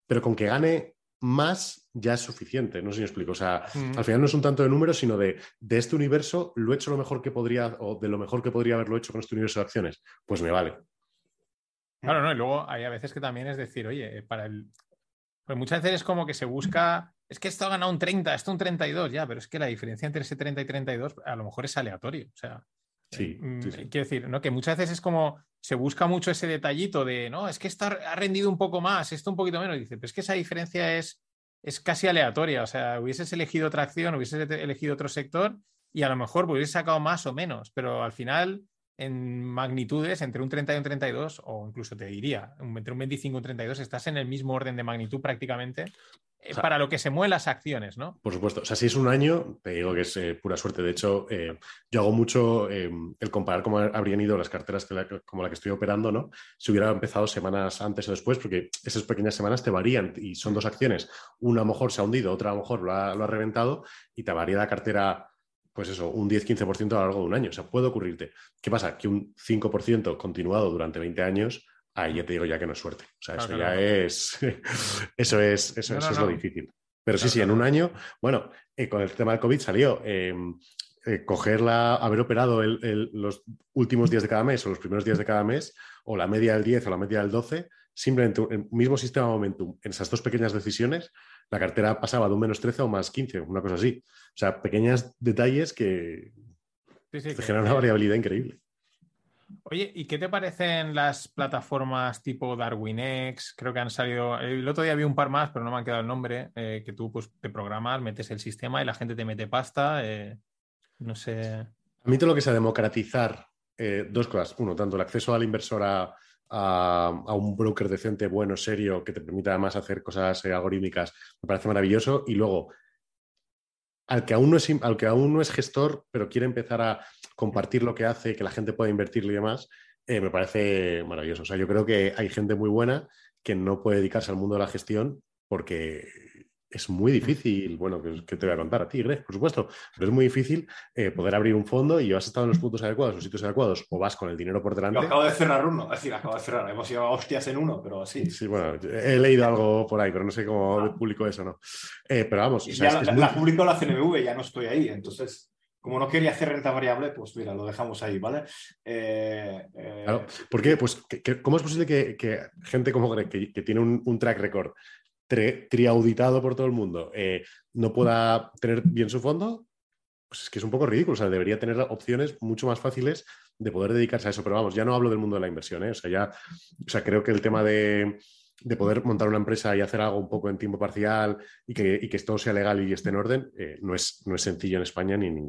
Pero con que gane más ya es suficiente, no sé si me explico. O sea, mm. al final no es un tanto de números, sino de, de este universo, lo he hecho lo mejor que podría, o de lo mejor que podría haberlo hecho con este universo de acciones, pues me vale. Claro, no, y luego hay a veces que también es decir, oye, para el. Pues muchas veces es como que se busca. Es que esto ha ganado un 30, esto un 32, ya, pero es que la diferencia entre ese 30 y 32 a lo mejor es aleatorio. O sea, Sí, mm, Quiero decir, ¿no? Que muchas veces es como se busca mucho ese detallito de no, es que esto ha rendido un poco más, esto un poquito menos. dice, pero es que esa diferencia es, es casi aleatoria. O sea, hubieses elegido otra acción, hubieses elegido otro sector y a lo mejor hubieses sacado más o menos, pero al final en magnitudes entre un 30 y un 32, o incluso te diría, entre un 25 y un 32, estás en el mismo orden de magnitud prácticamente eh, para lo que se mueven las acciones, ¿no? Por supuesto. O sea, si es un año, te digo que es eh, pura suerte. De hecho, eh, yo hago mucho el comparar cómo habrían ido las carteras como la que estoy operando, ¿no? Si hubiera empezado semanas antes o después, porque esas pequeñas semanas te varían y son dos acciones. Una a lo mejor se ha hundido, otra a lo mejor lo ha, lo ha reventado y te varía la cartera pues eso, un 10-15% a lo largo de un año. O sea, puede ocurrirte. ¿Qué pasa? Que un 5% continuado durante 20 años, ahí ya te digo ya que no es suerte. O sea, eso ya es. eso es, eso, es lo difícil. Pero sí, sí, en un año, bueno, eh, con el tema del COVID salió. Em, eh, cogerla, haber operado los últimos días de cada mes o los primeros días de cada mes, o la media del 10 o la media del 12, simplemente el mismo sistema de momentum en esas dos pequeñas decisiones la cartera pasaba de un menos 13 a un más 15, una cosa así. O sea, pequeños detalles que generan una variabilidad increíble. Oye, ¿y qué te parecen las plataformas tipo DarwinX? Creo que han salido. El otro día vi un par más, pero no me han quedado el nombre. Eh, que tú pues, te programas, metes el sistema y la gente te mete pasta. Eh, no sé. A mí todo lo que sea democratizar eh, dos cosas. Uno, tanto el acceso al inversor a, a, un broker decente, bueno, serio, que te permita además hacer cosas algorítmicas, me parece maravilloso. Y luego, al que, aún no es, al que aún no es gestor, pero quiere empezar a compartir lo que hace, que la gente pueda invertirle y demás, eh, me parece maravilloso. O sea, yo creo que hay gente muy buena que no puede dedicarse al mundo de la gestión porque es muy difícil, bueno, que, te voy a contar a ti, Greg, por supuesto, pero es muy difícil eh, poder abrir un fondo y has estado en los puntos adecuados, los sitios adecuados, o vas con el dinero por delante. acabo de cerrar uno, es decir, acabo de cerrar, hemos llevado hostias en uno, pero sí. Sí, bueno, he leído algo por ahí, pero no sé cómo ah. publico eso, ¿no. Eh, pero vamos. ya la, publicó la CNMV, ya no estoy ahí, entonces como no quería hacer renta variable, pues mira, lo dejamos ahí, ¿vale? Eh, claro. ¿Por qué? Pues, ¿cómo es posible que, gente como Greg, que, tiene un, track record triauditado por todo el mundo, eh, no pueda tener bien su fondo, pues es que es un poco ridículo. O sea, debería tener opciones mucho más fáciles de poder dedicarse a eso. Pero vamos, ya no hablo del mundo de la inversión, ¿eh? O sea, ya, o sea, creo que el tema de, poder montar una empresa y hacer algo un poco en tiempo parcial y que, y que todo sea legal y esté en orden, eh, no, es, no es sencillo en España ni, ni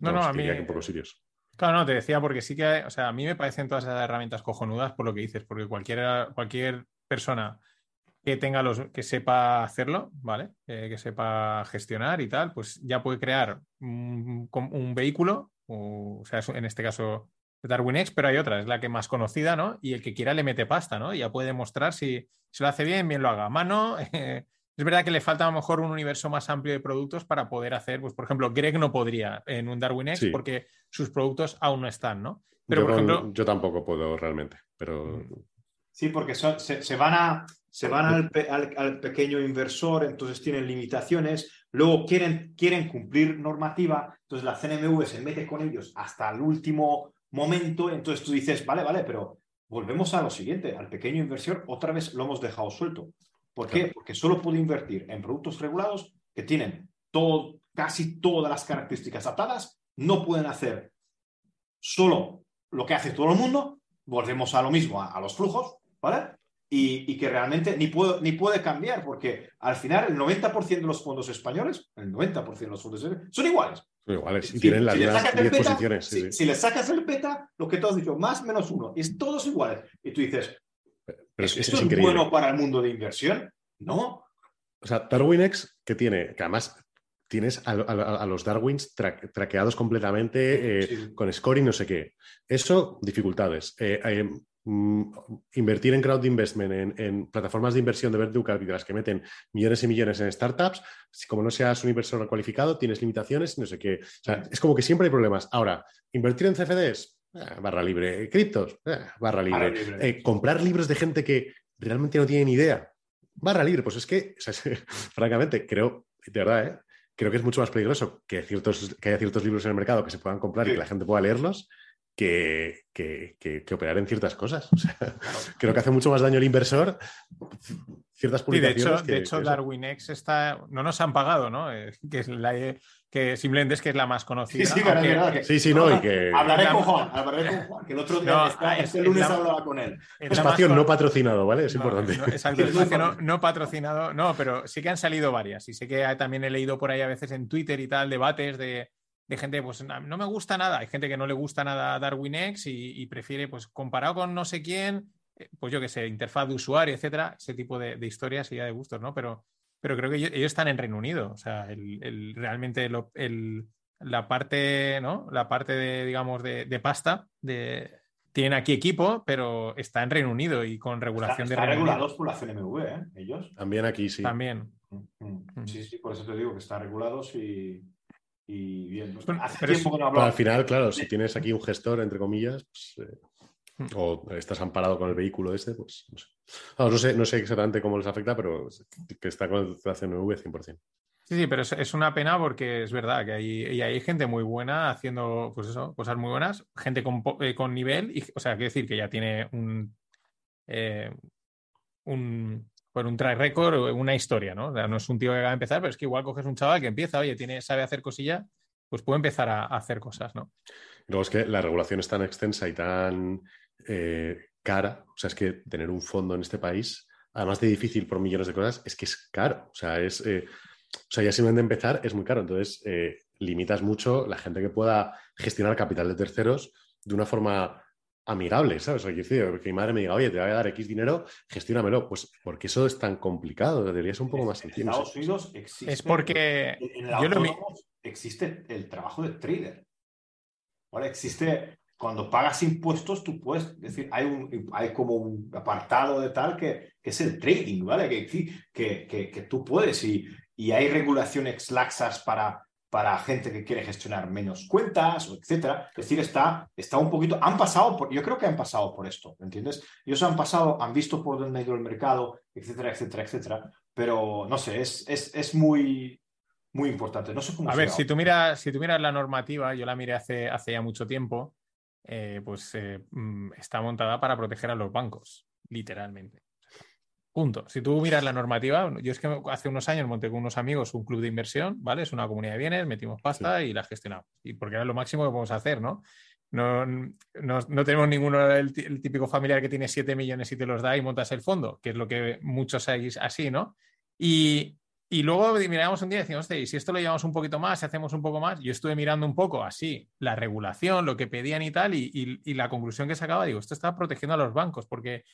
no, no, a mí, en pocos sitios. Claro, no, te decía porque sí que, o sea, a mí me parecen todas esas herramientas cojonudas por lo que dices, porque cualquier, cualquier persona que tenga los, que sepa hacerlo, ¿vale? Eh, que sepa gestionar y tal, pues ya puede crear un, un vehículo, o, sea, en este caso DarwinX, pero hay otra, es la que más conocida, ¿no? Y el que quiera le mete pasta, ¿no? Ya puede mostrar si, se lo hace bien, bien lo haga a mano. es verdad que le falta a lo mejor un universo más amplio de productos para poder hacer, pues por ejemplo, Greg no podría en un DarwinX porque sus productos aún no están, ¿no? Pero yo, por ejemplo, yo tampoco puedo realmente, pero... Sí, porque se, van, a, se van al, pequeño inversor, entonces tienen limitaciones, luego quieren, quieren cumplir normativa, entonces la CNMV se mete con ellos hasta el último momento, entonces tú dices, vale, vale, pero volvemos a lo siguiente, al pequeño inversor otra vez lo hemos dejado suelto. ¿Por qué? Porque solo puede invertir en productos regulados que tienen todo, casi todas las características atadas, no pueden hacer solo lo que hace todo el mundo, volvemos a lo mismo, a, los flujos, ¿vale? Y, que realmente ni, puedo, ni puede cambiar, porque al final el 90% de los fondos españoles, el 90% de los fondos españoles, son iguales. Son iguales, y tienen las mismas 10 posiciones. si, le sacas el peta, lo que tú has dicho, más menos uno, es todos iguales. Y tú dices, pero es, ¿esto es, bueno para el mundo de inversión? No. O sea, DarwinX, que tiene? Que además tienes a, los Darwins traqueados completamente eh, con scoring, no sé qué. Eso, dificultades. Eh, eh, invertir en crowd investment, en, plataformas de inversión de Vertical Capital que meten millones y millones en startups, si como no seas un inversor cualificado, tienes limitaciones, no sé qué. O sea, es como que siempre hay problemas. Ahora, invertir en CFDs, barra libre. Criptos, barra libre. comprar libros de gente que realmente no tiene ni idea, barra libre. Pues es que, francamente, creo, de verdad, ¿eh? creo que es mucho más peligroso que, ciertos, que haya ciertos libros en el mercado que se puedan comprar y que la gente pueda leerlos que, que, operar en ciertas cosas. creo que hace mucho más daño al inversor ciertas publicaciones. de hecho, Darwin X está. No nos han pagado, ¿no? Eh, que, es la, que simplemente es que es la más conocida. Sí, sí, sí, sí, no, y que... Hablaré con Juan, hablaré con Juan, que el otro día, está, este lunes hablaba con él. Espacio no patrocinado, ¿vale? Es importante. exacto, espacio no, no, patrocinado, no, pero sí que han salido varias. Y sé que también he leído por ahí a veces en Twitter y tal debates de, de gente, pues no me gusta nada. Hay gente que no le gusta nada Darwin X y, y prefiere, pues comparado con no sé quién, eh, pues yo qué sé, interfaz de usuario, etcétera, ese tipo de, de historias y ya de gustos, ¿no? Pero pero creo que ellos, están en Reino Unido. O sea, el, realmente la parte, ¿no? La parte de, digamos, de, pasta, de, tienen aquí equipo, pero está en Reino Unido y con regulación de Reino regulados por la CNMV, ¿eh? Ellos. También aquí, sí. También. Mm, mm. Mm. Sí, sí, por eso te digo que están regulados y, bien. Al final, claro, si tienes aquí un gestor, entre comillas, pues, eh, o estás amparado con el vehículo este, pues no sé. No, sé, no sé exactamente cómo les afecta, pero que está con la CNV 100%. Sí, sí, pero es, una pena porque es verdad que hay, hay gente muy buena haciendo pues eso, cosas muy buenas, gente con, eh, con nivel, y, o sea, quiero decir que ya tiene un, eh, un, por un track record, una historia, ¿no? O sea, no es un tío que acaba de empezar, pero es que igual coges un chaval que empieza, oye, tiene, sabe hacer cosilla, pues puede empezar a, a hacer cosas, ¿no? Luego es que la regulación es tan extensa y tan eh, cara. O sea, es que tener un fondo en este país, además de difícil por millones de cosas, es que es caro. O sea, es, eh, o sea ya simplemente empezar es muy caro. Entonces, eh, limitas mucho la gente que pueda gestionar capital de terceros de una forma amigable, ¿sabes? O sea, que, mi madre me diga, oye, te voy a dar X dinero, gestiónamelo. Pues porque eso es tan complicado, debería ser un poco más sencillo. En Estados Unidos existe. Es porque. yo lo... Existe el trabajo de trader. ¿Vale? Existe cuando pagas impuestos, tú puedes decir, hay, un, hay como un apartado de tal que, que es el trading, ¿vale? Que, que, que, tú puedes y, y, hay regulaciones laxas para, para gente que quiere gestionar menos cuentas, etcétera. Es decir, está, está un poquito, han pasado por, yo creo que han pasado por esto, ¿entiendes? Ellos han pasado, han visto por dónde ha ido el mercado, etcétera, etcétera, etcétera. Pero no sé, es, es, es muy, muy importante. No sé cómo A ver, si tú, miras, si tú miras la normativa, yo la miré hace, hace ya mucho tiempo eh, pues eh, mm, está montada para proteger a los bancos, literalmente. Punto. Si tú miras la normativa, yo es que hace unos años monté con unos amigos un club de inversión, ¿vale? Es una comunidad de bienes, metimos pasta y la gestionamos. Y porque era lo máximo que podemos hacer, ¿no? No, no, tenemos ninguno el, típico familiar que tiene 7 millones y te los da y montas el fondo, que es lo que muchos hay así, ¿no? Y, y luego miramos un día y decimos, y si esto lo llevamos un poquito más, si hacemos un poco más, yo estuve mirando un poco así la regulación, lo que pedían y tal, y, la conclusión que sacaba, digo, esto está protegiendo a los bancos, porque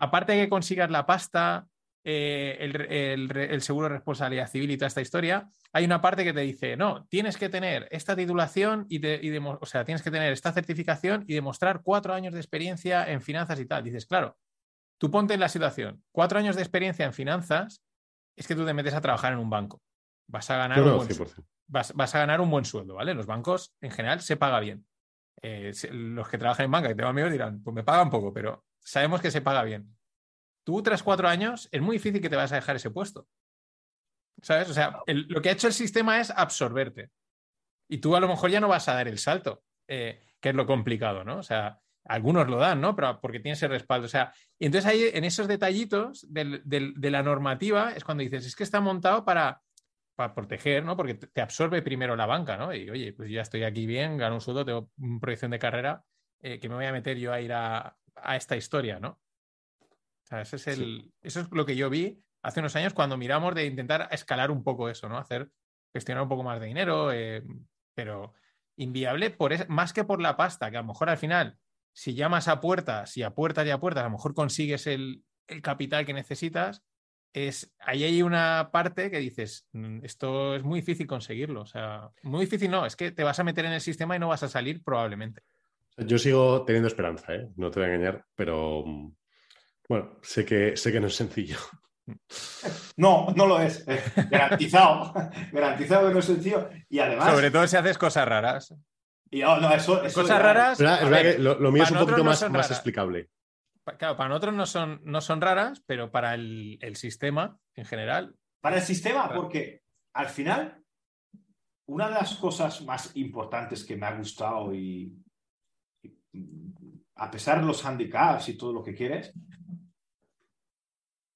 aparte de que consigas la pasta, eh, el, seguro de responsabilidad civil y toda esta historia, hay una parte que te dice, no, tienes que tener esta titulación y, o sea, tienes que tener esta certificación y demostrar cuatro años de experiencia en finanzas y tal. Dices, claro, tú ponte en la situación, cuatro años de experiencia en finanzas es que tú te metes a trabajar en un banco. Vas a ganar, un, buen, vas, a ganar un buen sueldo, ¿vale? Los bancos en general se paga bien. Eh, los que trabajan en banca y tengo amigos dirán, pues me pagan poco, pero sabemos que se paga bien tú tras cuatro años es muy difícil que te vas a dejar ese puesto. ¿Sabes? O sea, lo que ha hecho el sistema es absorberte. Y tú a lo mejor ya no vas a dar el salto, eh, que es lo complicado, ¿no? O sea, algunos lo dan, ¿no? Pero porque tienes el respaldo. O sea, y entonces ahí en esos detallitos de la normativa es cuando dices, es que está montado para, proteger, ¿no? Porque te absorbe primero la banca, ¿no? Y oye, pues ya estoy aquí bien, gano un sueldo, tengo proyección de carrera, eh, que me voy a meter yo a ir a, a esta historia, ¿no? es el, Eso es lo que yo vi hace unos años cuando miramos de intentar escalar un poco eso, ¿no? Hacer, gestionar un poco más de dinero, eh, pero inviable por más que por la pasta, que a lo mejor al final, si llamas a puertas y a puertas y a puertas, a lo mejor consigues el, capital que necesitas, es ahí hay una parte que dices, mm, esto es muy difícil conseguirlo. O sea, muy difícil no, es que te vas a meter en el sistema y no vas a salir probablemente. Yo sigo teniendo esperanza, ¿eh? no te voy a engañar, pero mm, bueno, sé que, sé que no es sencillo. No, no lo es. Eh, garantizado. Garantizado que no es sencillo. Y además. Sobre todo si haces cosas raras. Y, oh, no, eso, cosas raras. lo, mío es un poquito más, más explicable. Claro, para nosotros no son, no son raras, pero para el, sistema en general. Para el sistema, porque al final, una de las cosas más importantes que me ha gustado y a pesar de los handicaps y todo lo que quieres,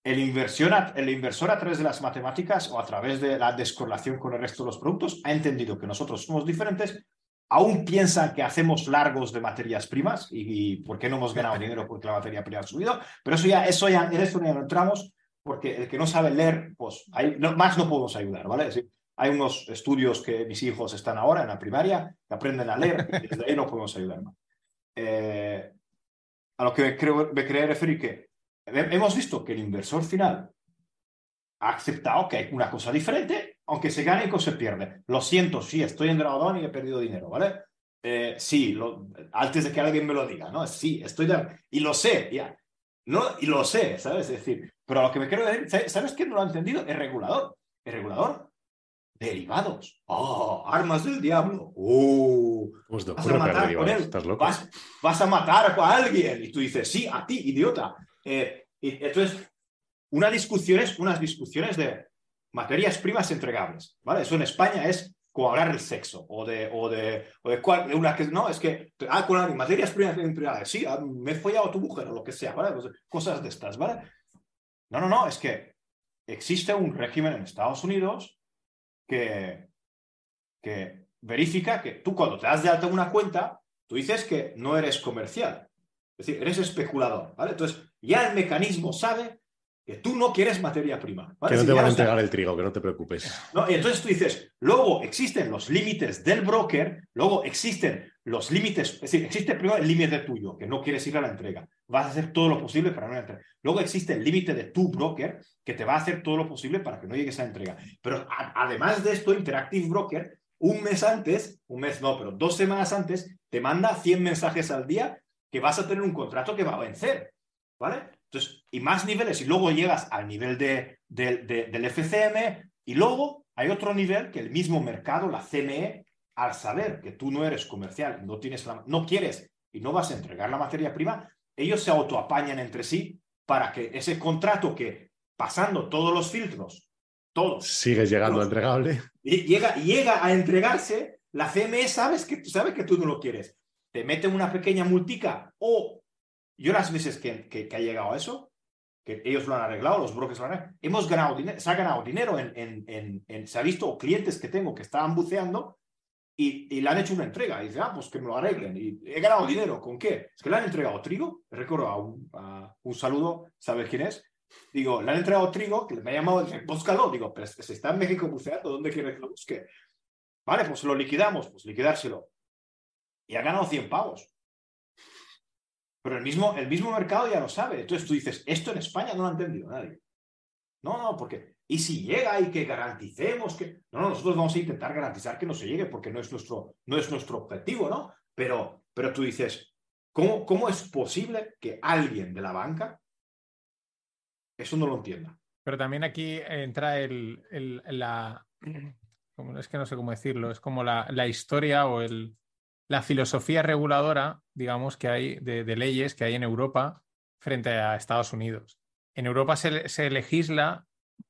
el, el inversor a través de las matemáticas o a través de la descorrelación con el resto de los productos ha entendido que nosotros somos diferentes, aún piensan que hacemos largos de materias primas y, por qué no hemos ganado dinero porque la materia prima ha subido, pero eso ya, eso ya, en eso ya no entramos porque el que no sabe leer, pues más no podemos ayudar, ¿vale? hay unos estudios que mis hijos están ahora en la primaria, que aprenden a leer y desde ahí no podemos ayudar más. Eh, a lo que creo, me quería referir que hemos visto que el inversor final ha aceptado que hay una cosa diferente, aunque se gane y se pierde. Lo siento, sí, estoy en drawdown y he perdido dinero, ¿vale? Eh, sí, antes de que alguien me lo diga, ¿no? Sí, estoy de, y lo sé, ya. ¿no? Y lo sé, ¿sabes? Es decir, pero a lo que me quiero decir, ¿sabes quién no lo ha entendido? El regulador. El regulador. Derivados. Oh, armas del diablo. Oh, vas a matar con él. Vas, vas, a matar a alguien. Y tú dices, sí, a ti, idiota. Eh, y entonces, una discusión es unas discusiones de materias primas entregables, ¿vale? Eso en España es como hablar del sexo o de, o de, o de, cuál, una que no, es que, ah, con materias primas entregables, sí, ah, me he follado a tu mujer o lo que sea, ¿vale? Pues, cosas de estas, ¿vale? No, no, no, es que existe un régimen en Estados Unidos que, que verifica que tú cuando te das de alta una cuenta, tú dices que no eres comercial, es decir, eres especulador, ¿vale? Entonces, ya el mecanismo sabe que tú no quieres materia prima. Que no te van a entregar el trigo, que no te preocupes. ¿No? Y entonces tú dices, luego existen los límites del broker, luego existen los límites, es decir, existe primero el límite tuyo, que no quieres ir a la entrega. Vas a hacer todo lo posible para no entregar. Luego existe el límite de tu broker, que te va a hacer todo lo posible para que no llegues a la entrega. Pero además de esto, Interactive Broker, un mes antes, un mes no, pero dos semanas antes, te manda 100 mensajes al día que vas a tener un contrato que va a vencer. ¿Vale? Entonces, y más niveles, y luego llegas al nivel de, del FCM, y luego hay otro nivel que el mismo mercado, la CME, al saber que tú no eres comercial, no, tienes no quieres y no vas a entregar la materia prima, ellos se autoapañan entre sí para que ese contrato que pasando todos los filtros, todos. Sigues llegando a entregable. Llega, llega a entregarse, la CME sabes que, sabe que tú no lo quieres. Te mete una pequeña multica o yo las veces que, que, ha llegado a eso, que ellos lo han arreglado, los brokers lo han arreglado, hemos ganado dinero, se ha ganado dinero en, en, en, se ha visto clientes que tengo que estaban buceando y, y, le han hecho una entrega. Y dice, ah, pues que me lo arreglen. Y he ganado dinero. ¿Con qué? Es que le han entregado trigo. Recuerdo a un, a un saludo, ¿sabes quién es? Digo, le han entregado trigo, que me ha llamado, dice, búscalo. Digo, pero es que se está en México buceando, ¿dónde quiere que lo busque? Vale, pues lo liquidamos, pues liquidárselo. Y ha ganado 100 pavos. Pero el mismo, el mismo mercado ya lo sabe. Entonces tú dices, esto en España no lo ha entendido nadie. No, no, porque, y si llega y que garanticemos que, no, no, nosotros vamos a intentar garantizar que no se llegue porque no es nuestro, no es nuestro objetivo, ¿no? Pero, pero tú dices, ¿cómo, ¿cómo es posible que alguien de la banca eso no lo entienda? Pero también aquí entra el, el la, es que no sé cómo decirlo, es como la, la historia o el, la filosofía reguladora, digamos, que hay de, de, leyes que hay en Europa frente a Estados Unidos. En Europa se, se legisla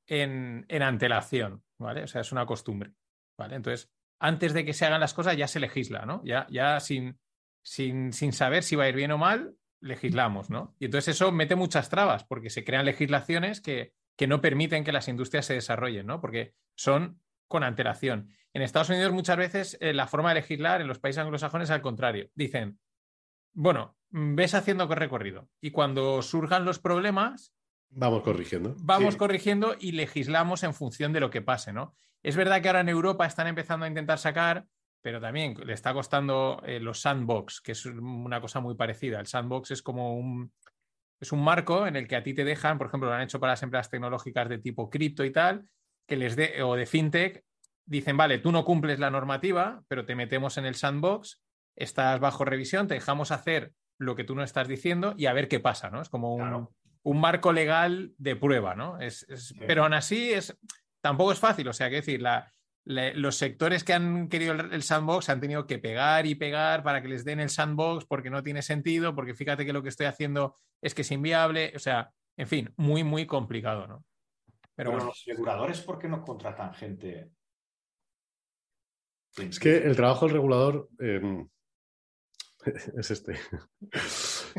en, en, antelación, ¿vale? O sea, es una costumbre, ¿vale? Entonces, antes de que se hagan las cosas ya se legisla, ¿no? Ya, ya sin, sin, sin saber si va a ir bien o mal, legislamos, ¿no? Y entonces eso mete muchas trabas porque se crean legislaciones que, que no permiten que las industrias se desarrollen, ¿no? Porque son con antelación. En Estados Unidos muchas veces eh, la forma de legislar en los países anglosajones es al contrario. Dicen, bueno, ves haciendo recorrido y cuando surjan los problemas... Vamos corrigiendo. Vamos sí. corrigiendo y legislamos en función de lo que pase, ¿no? Es verdad que ahora en Europa están empezando a intentar sacar, pero también le está costando eh, los sandbox, que es una cosa muy parecida. El sandbox es como un, es un marco en el que a ti te dejan, por ejemplo, lo han hecho para las empresas tecnológicas de tipo cripto y tal, que les dé, o de fintech, dicen, vale, tú no cumples la normativa, pero te metemos en el sandbox, estás bajo revisión, te dejamos hacer lo que tú no estás diciendo y a ver qué pasa, ¿no? Es como un, claro. Un marco legal de prueba, ¿no? Es, es, sí. Pero aún así es, tampoco es fácil, o sea, que decir, la, la, los sectores que han querido el, el, sandbox han tenido que pegar y pegar para que les den el sandbox porque no tiene sentido, porque fíjate que lo que estoy haciendo es que es inviable, o sea, en fin, muy, muy complicado, ¿no? Pero, Pero bueno. los reguladores, ¿por qué no contratan gente? Es que el trabajo del regulador eh, es este.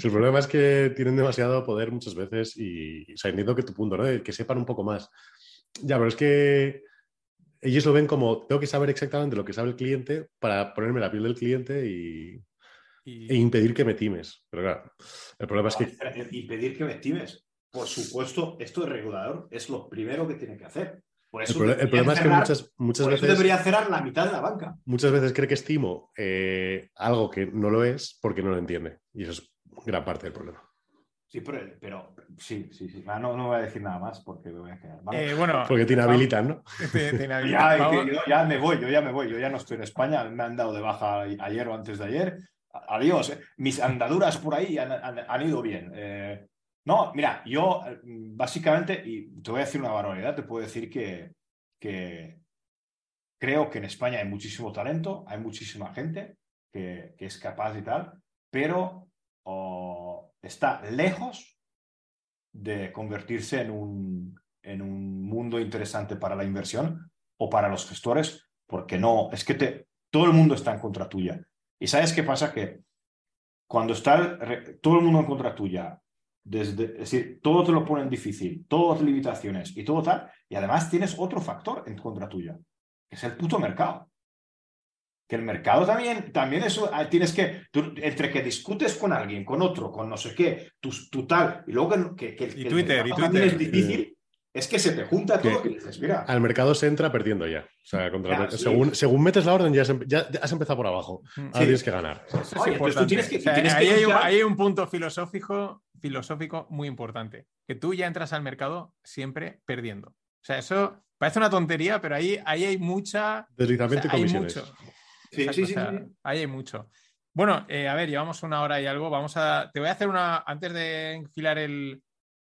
El problema es que tienen demasiado poder muchas veces y, o sea, entiendo que tu punto, ¿no? Que sepan un poco más. Ya, pero es que ellos lo ven como tengo que saber exactamente lo que sabe el cliente para ponerme la piel del cliente y, y... e impedir que me times. Pero claro, el problema no, es que... Impedir que me times por supuesto, esto de regulador es lo primero que tiene que hacer. Por eso el, el problema cerrar, es que muchas, muchas veces. debería cerrar la mitad de la banca. Muchas veces cree que estimo eh, algo que no lo es porque no lo entiende. Y eso es gran parte del problema. Sí, pero, pero sí, sí, sí. Ah, no, no voy a decir nada más porque me voy a quedar. Eh, bueno, porque te inhabilitan, ¿no? Te, te inhabilitan. ya, yo ya me voy, yo ya me voy. Yo ya no estoy en España. Me han dado de baja ayer o antes de ayer. Adiós. ¿eh? Mis andaduras por ahí han, han, han ido bien. Eh, no, mira, yo básicamente, y te voy a decir una barbaridad, te puedo decir que, que creo que en España hay muchísimo talento, hay muchísima gente que, que es capaz y tal, pero oh, está lejos de convertirse en un, en un mundo interesante para la inversión o para los gestores, porque no, es que te, todo el mundo está en contra tuya. ¿Y sabes qué pasa? Que cuando está todo el mundo en contra tuya, desde, es decir, todo te lo ponen difícil, todas limitaciones y todo tal, y además tienes otro factor en contra tuya, que es el puto mercado. Que el mercado también, también eso, ah, tienes que, tú, entre que discutes con alguien, con otro, con no sé qué, tú, tú tal, y luego que, que, que y Twitter, el y Twitter es difícil, es que se te junta todo que, y dices, mira. Al mercado se entra perdiendo ya. O sea, contra ya, según, sí. según, metes la orden, ya, se, ya, has empezado por abajo. Ahora sí. tienes que ganar. Que, ahí, hay un, hay un punto filosófico, filosófico muy importante. Que tú ya entras al mercado siempre perdiendo. O sea, eso parece una tontería, pero ahí, ahí hay mucha. Deslizamiento o sea, y hay comisiones. mucho. Sí, sí, sí, sí, Ahí hay mucho. Bueno, eh, a ver, llevamos una hora y algo. Vamos a. Te voy a hacer una. Antes de enfilar el.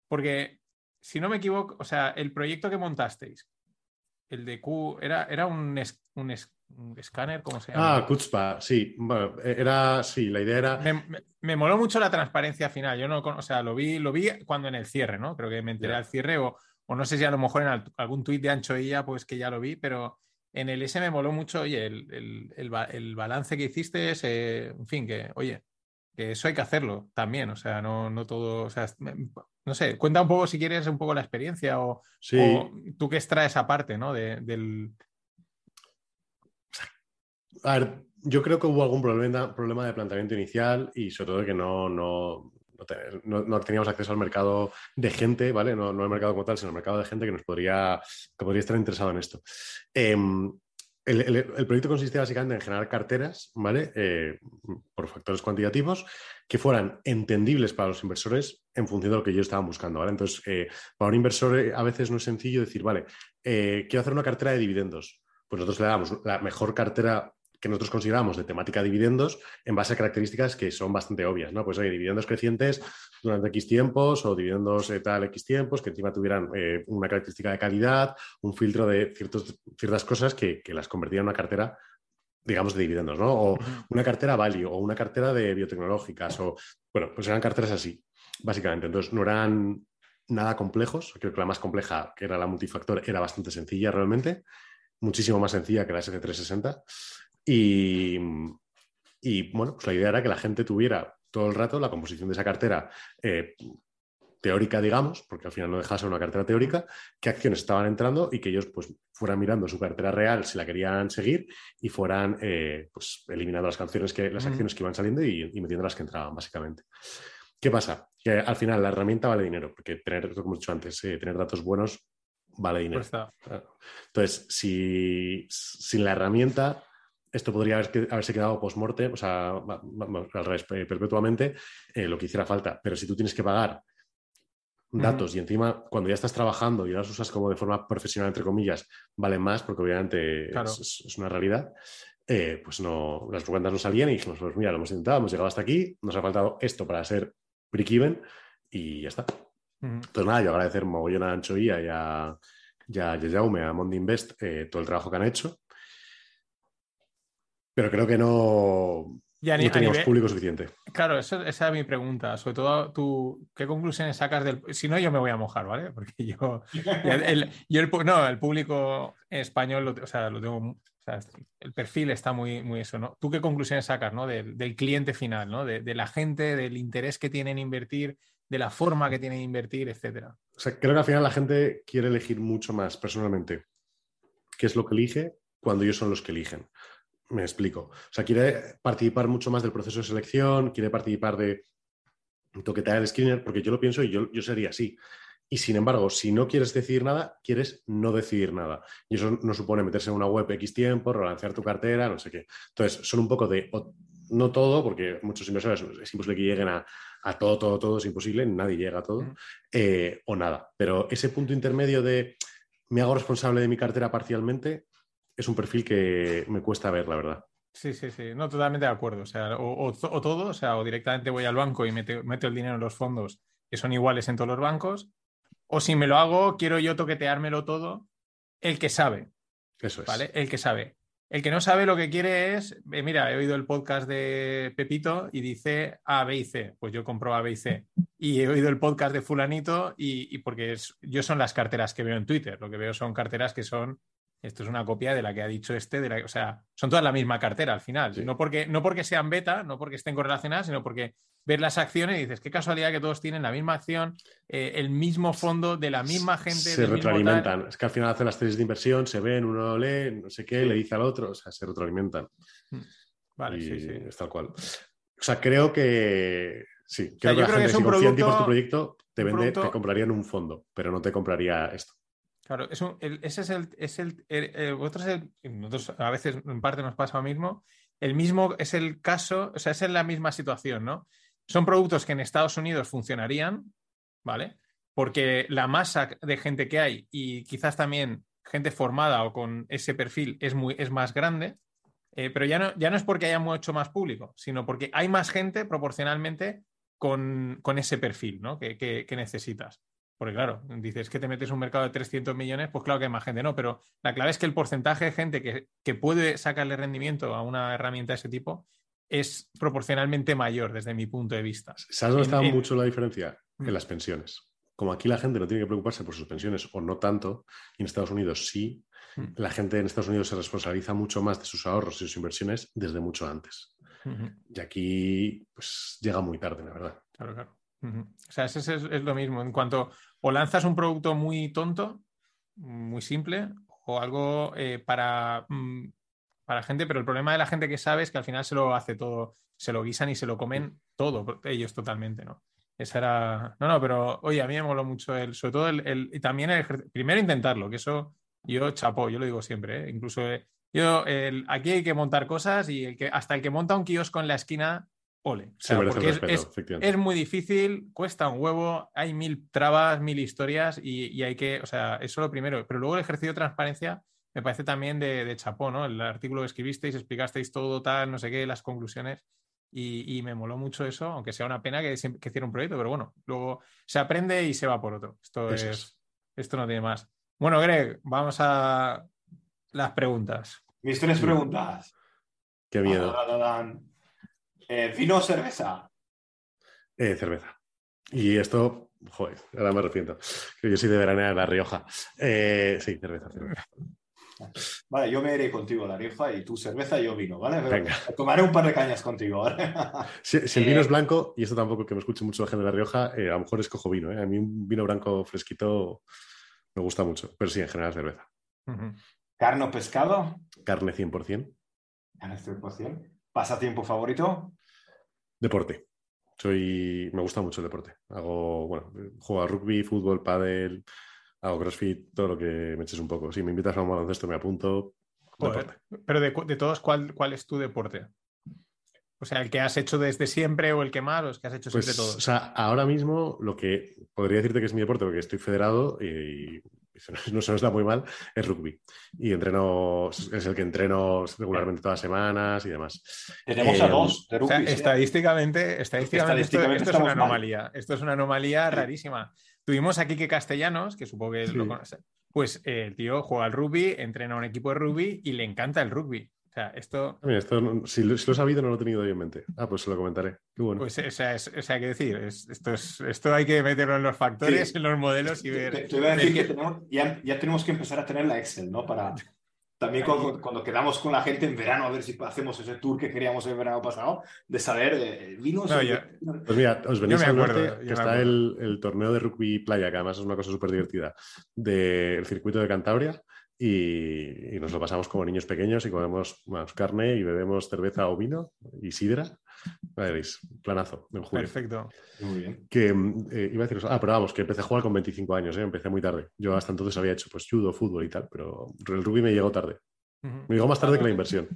Porque si no me equivoco, o sea, el proyecto que montasteis, el de Q, ¿era, era un, es, un, es, un escáner? ¿Cómo se llama? Ah, Kutzpa, sí. Bueno, era, sí, la idea era... Me, me, me, moló mucho la transparencia final. Yo no, o sea, lo vi, lo vi cuando en el cierre, ¿no? Creo que me enteré yeah. al cierre o, o, no sé si a lo mejor en algún tuit de Ancho ella, pues que ya lo vi, pero en el S me moló mucho, oye, el, el, el, el balance que hiciste, es, eh, en fin, que, oye, que eso hay que hacerlo también, o sea, no, no todo, o sea, no sé, cuenta un poco si quieres un poco la experiencia o, sí. o tú que extraes esa parte, ¿no? De, del... A ver, yo creo que hubo algún problema, problema de planteamiento inicial y sobre todo que no, no, no, teníamos acceso al mercado de gente, ¿vale? No, el mercado como tal, sino el mercado de gente que nos podría, que podría estar interesado en esto. Eh, el, proyecto consistía básicamente en generar carteras, ¿vale? Eh, por factores cuantitativos que fueran entendibles para los inversores en función de lo que ellos estaban buscando, ¿vale? Entonces, eh, para un inversor eh, a veces no es sencillo decir, vale, quiero hacer una cartera de dividendos. Pues nosotros le damos la mejor cartera que nosotros consideramos de temática dividendos en base a características que son bastante obvias, ¿no? Pues hay dividendos crecientes durante X tiempos o dividendos tal X tiempos que encima tuvieran eh, una característica de calidad, un filtro de ciertos, ciertas cosas que, las convertían en una cartera digamos, de dividendos, ¿no? O una cartera value o una cartera de biotecnológicas o, bueno, pues eran carteras así, básicamente. Entonces, no eran nada complejos. Creo que la más compleja, que era la multifactor, era bastante sencilla realmente, muchísimo más sencilla que la S360. Y, y bueno, pues la idea era que la gente tuviera todo el rato la composición de esa cartera eh, teórica, digamos, porque al final no dejaba ser una cartera teórica, qué acciones estaban entrando y que ellos pues fueran mirando su cartera real si la querían seguir y fueran eh, pues eliminando las canciones que, las acciones que iban saliendo y, metiendo las que entraban, básicamente. ¿Qué pasa? Que al final la herramienta vale dinero, porque tener, como he dicho antes, eh, tener datos buenos vale dinero. Entonces, si sin la herramienta esto podría haberse quedado post-morte, o sea, al revés, perpetuamente, eh, lo que hiciera falta. Pero si tú tienes que pagar datos y encima cuando ya estás trabajando y las usas como de forma profesional, entre comillas, valen más, porque obviamente es, una realidad, eh, pues no, las cuentas no salían y dijimos, pues mira, lo hemos intentado, hemos llegado hasta aquí, nos ha faltado esto para ser break-even y ya está. Entonces nada, yo agradecer mogollón a Ancho y a, ya a Jaume, a Mondi Invest, eh, todo el trabajo que han hecho pero creo que no, no teníamos público suficiente. Claro, esa es mi pregunta. Sobre todo, tú, ¿qué conclusiones sacas del...? Si no, yo me voy a mojar, ¿vale? Porque yo... el, no, el público español, o sea, lo tengo... O sea, el perfil está muy, muy eso, ¿no? ¿Tú qué conclusiones sacas, ¿no? Del, cliente final, ¿no? De, la gente, del interés que tienen en invertir, de la forma que tienen en invertir, etcétera. O sea, creo que al final la gente quiere elegir mucho más personalmente qué es lo que elige cuando ellos son los que eligen. Me explico. O sea, quiere participar mucho más del proceso de selección, quiere participar de toquetear el screener, porque yo lo pienso y yo, yo sería así. Y sin embargo, si no quieres decidir nada, quieres no decidir nada. Y eso no supone meterse en una web X tiempo, relancear tu cartera, no sé qué. Entonces, son un poco de, no todo, porque muchos inversores es imposible que lleguen a, todo, todo, todo, es imposible, nadie llega a todo, eh, o nada. Pero ese punto intermedio de me hago responsable de mi cartera parcialmente, es un perfil que me cuesta ver, la verdad. Sí, sí, sí, no, totalmente de acuerdo. O sea, o, todo, o sea, o directamente voy al banco y meto, el dinero en los fondos que son iguales en todos los bancos, o si me lo hago, quiero yo toqueteármelo todo, el que sabe. Eso es. ¿Vale? El que sabe. El que no sabe lo que quiere es, eh, mira, he oído el podcast de Pepito y dice A, B y C. Pues yo compro A, B y C. Y he oído el podcast de Fulanito y, porque yo son las carteras que veo en Twitter. Lo que veo son carteras que son esto es una copia de la que ha dicho este, de la, o sea, son todas la misma cartera al final. No, porque, no porque sean beta, no porque estén correlacionadas, sino porque ves las acciones y dices, qué casualidad que todos tienen la misma acción, eh, el mismo fondo de la misma gente. Se retroalimentan. Es que al final hacen las tesis de inversión, se ven, uno lee, no sé qué, le dice al otro, o sea, se retroalimentan. Hmm. Vale, sí, sí. Es tal cual. O sea, creo que sí, creo que la gente, si confía en ti por tu proyecto, te, vende, te comprarían un fondo, pero no te compraría esto. Claro, ese es el, es el, nosotros a veces en parte nos pasa lo mismo, el mismo es el caso, o sea, es en la misma situación, ¿no? Son productos que en Estados Unidos funcionarían, ¿vale? Porque la masa de gente que hay y quizás también gente formada o con ese perfil es, muy, es más grande, eh, pero ya no, ya no es porque haya mucho más público, sino porque hay más gente proporcionalmente con, ese perfil ¿no? que, que necesitas. Porque claro, dices que te metes un mercado de 300 millones, pues claro que hay más gente, no, pero la clave es que el porcentaje de gente que, puede sacarle rendimiento a una herramienta de ese tipo es proporcionalmente mayor desde mi punto de vista. ¿Sabes dónde está mucho la diferencia? En mm. las pensiones. Como aquí la gente no tiene que preocuparse por sus pensiones o no tanto, y en Estados Unidos sí, mm. la gente en Estados Unidos se responsabiliza mucho más de sus ahorros y sus inversiones desde mucho antes. Y aquí, pues llega muy tarde, la verdad. Claro, claro. O sea, eso es, lo mismo. En cuanto o lanzas un producto muy tonto, muy simple, o algo eh, para, mm, para gente, pero el problema de la gente que sabe es que al final se lo hace todo, se lo guisan y se lo comen todo, ellos totalmente, ¿no? Esa era. No, no, pero oye, a mí me moló mucho el, sobre todo el, y también el primero intentarlo, que eso yo chapo, yo lo digo siempre, ¿eh? incluso Yo, el- aquí hay que montar cosas y el que, hasta el que monta un kiosco en la esquina, ole. O Se sea, merece el porque es- respeto, es, efectivamente. es muy difícil, cuesta un huevo, hay mil trabas, mil historias y, y hay que, o sea, eso lo primero. Pero luego el ejercicio de transparencia me parece también de, de chapó, ¿no? El artículo que escribisteis, explicasteis todo, tal, no sé qué, las conclusiones. Y, y me moló mucho eso, aunque sea una pena que, que hiciera un proyecto, pero bueno, luego se aprende y se va por otro. Esto es, es. esto no tiene más. Bueno, Greg, vamos a las preguntas. Mis tres preguntas. Qué miedo. Tarararán. Eh, ¿Vino o cerveza? Eh, cerveza. Y esto, joder, ahora me arrepiento. Que yo soy de veranear en La Rioja. Eh, sí, cerveza, cerveza. Vale, yo me iré contigo a La Rioja y tú cerveza y yo vino, ¿vale? Pero Venga. Tomaré un par de cañas contigo, ¿vale? Si, si el vino Eh, es blanco, y esto tampoco que me escuche mucho la gente de La Rioja, eh, a lo mejor escojo vino. ¿eh? A mí un vino blanco fresquito me gusta mucho. Pero sí, en general cerveza. Ujú. ¿Carne o pescado? Carne 100%. Carne 100%. ¿Pasatiempo favorito? Deporte. Soy, me gusta mucho el deporte. Hago, bueno, juego a rugby, fútbol, pádel, hago crossfit, todo lo que me eches un poco. Si me invitas a un baloncesto me apunto. Joder. Pero de, de todos, ¿cuál, ¿cuál es tu deporte? O sea, el que has hecho desde siempre o el que más, o los que has hecho Pues, siempre o todos. sea, ahora mismo lo que podría decirte que es mi deporte, porque estoy federado y se nos- no se nos da muy mal, es rugby. Y entreno, es el que entreno regularmente todas las semanas y demás. Tenemos Eh, a dos de O sea, rugby. sí. estadísticamente, estadísticamente, esto- es una mal. anomalía. Esto es una anomalía rarísima. Tuvimos aquí que Castellanos, que supongo que Sí. lo conoce, pues eh, el tío juega al rugby, entrena a un equipo de rugby y le encanta el rugby. O sea, esto, Ah, Mira, esto si, lo, si lo he sabido, no lo he tenido yo en mente. Ah, pues se lo comentaré. Qué bueno. pues, o sea, es, o sea, hay que decir, es- esto, es, esto hay que meterlo en los factores, Sí. en los modelos y Te, ver. te iba a decir que tenemos- ya, ya tenemos que empezar a tener la Excel, ¿no? Para también cuando, cuando quedamos con la gente en verano a ver si hacemos ese tour que queríamos el verano pasado, de saber eh, vinos. No, yo- Pues mira, os venís al acuerdo, norte, que está el, el torneo de rugby playa, que además es una cosa súper divertida, del circuito de Cantabria. Y, y nos lo pasamos como niños pequeños y comemos más carne y bebemos cerveza o vino y sidra. Ya veréis, planazo en julio. Perfecto. Muy bien. Que eh, iba a decir, ah, pero vamos, que empecé a jugar con 25 años, ¿eh? empecé muy tarde. Yo hasta entonces había hecho pues judo, fútbol y tal, pero el rugby me llegó tarde. Me llegó más tarde que la inversión.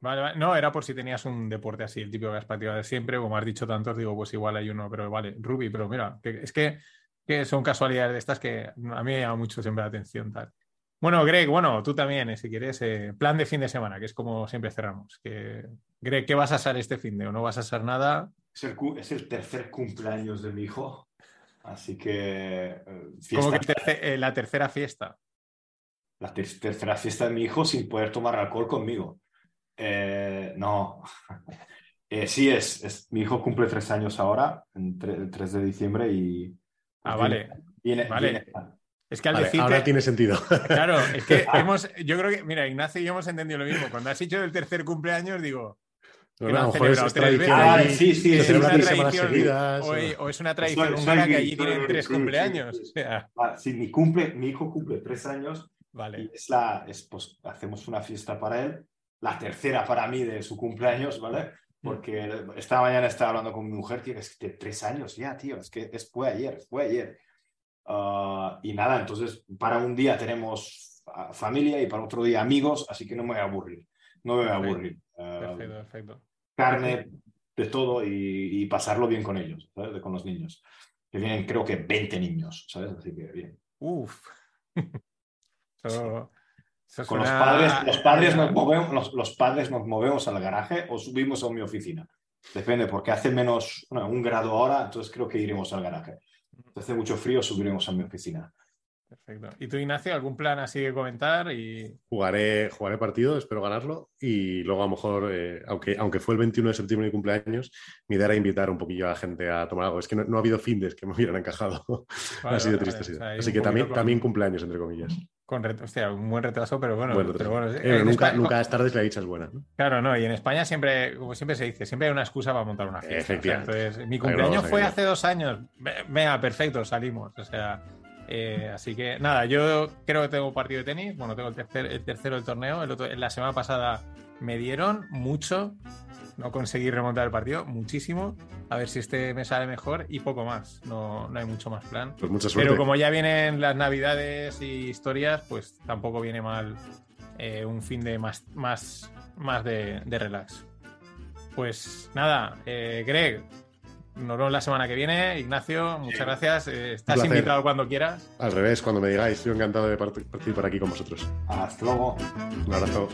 Vale, vale. No, era por si tenías un deporte así, el típico que has practicado de siempre, como has dicho tantos, digo, pues igual hay uno, pero vale, rugby, pero mira, que, es que, que son casualidades de estas que a mí me llama mucho siempre la atención. Tal. Bueno, Greg, bueno, tú también, eh, si quieres, eh, plan de fin de semana, que es como siempre cerramos. Que, Greg, ¿qué vas a hacer este fin de o no vas a hacer nada? Es el, cu- es el tercer cumpleaños de mi hijo. Así que. eh, que terce- eh, la tercera fiesta. la ter- tercera fiesta de mi hijo sin poder tomar alcohol conmigo. No. Sí, es, es. Mi hijo cumple tres años ahora, el 3 de diciembre, y. Ah, vale. Viene, Vale. viene- Es que al Vale, decirte- ahora tiene sentido. Claro, es que hemos, yo creo que, mira, Ignacio y yo hemos entendido lo mismo. Cuando has dicho del tercer cumpleaños, digo, No, Que no, a es. Ah, sí, sí, es una tradición, seguidas. o, o- o es una tradición húngara que allí tienen tres sí, cumpleaños. sí, O sea, Ah, sí, mi, cumple, mi hijo cumple tres años vale. y es la, es, pues, hacemos una fiesta para él, la tercera para mí de su cumpleaños, ¿vale? Porque esta mañana estaba hablando con mi mujer, tío, que es de tres años ya, tío, es que es, fue ayer, fue ayer. Ah, y nada, entonces para un día tenemos ah, familia y para otro día amigos, así que no me voy a aburrir, no me voy a aburrir. Ah, Perfecto, perfecto. carne, de todo y, y pasarlo bien con ellos, ¿sabes? Con los niños. Que vienen creo que 20 niños, ¿sabes? Así que bien. Uf. Eso Con los padres, los padres nos movemos, los, los padres nos movemos al garaje o subimos a mi oficina. Depende, porque hace menos, bueno, un grado ahora, entonces creo que iremos al garaje. Si hace mucho frío, subiremos a mi oficina. Perfecto. ¿Y tú, Ignacio, algún plan así que comentar? Y... Jugaré, jugaré partido, espero ganarlo. Y luego, a lo mejor, eh, aunque, aunque fue el 21 de septiembre mi cumpleaños, mi idea era invitar un poquillo a la gente a tomar algo. Es que no, no ha habido findes que me hubieran encajado. Vale, Así de vale, triste ha vale. sido. O sea, Así que también, con- también cumpleaños, entre comillas. Con hostia, un buen retraso, pero bueno. Pero bueno, eh, nunca, España- nunca es tarde si la dicha es buena. ¿no? Claro, no, y en España siempre, como siempre se dice, siempre hay una excusa para montar una fiesta. O sea, Efectivamente. entonces, mi cumpleaños fue hace dos años. Ve- Venga, perfecto, salimos. O sea, eh, así que nada, yo creo que tengo partido de tenis. Bueno, tengo el, tercer, el tercero del torneo. El otro, la semana pasada me dieron mucho. No conseguí remontar el partido, muchísimo. A ver si este me sale mejor y poco más. No, no hay mucho más plan. Pues mucha suerte. Pero como ya vienen las navidades y historias, pues tampoco viene mal eh, un fin de más, más, más de, de relax. Pues nada, eh, Greg, nos vemos la semana que viene. Ignacio, muchas gracias. Eh, estás invitado cuando quieras. Al revés, cuando me digáis, estoy encantado de part- participar aquí con vosotros. Hasta luego. Un abrazo.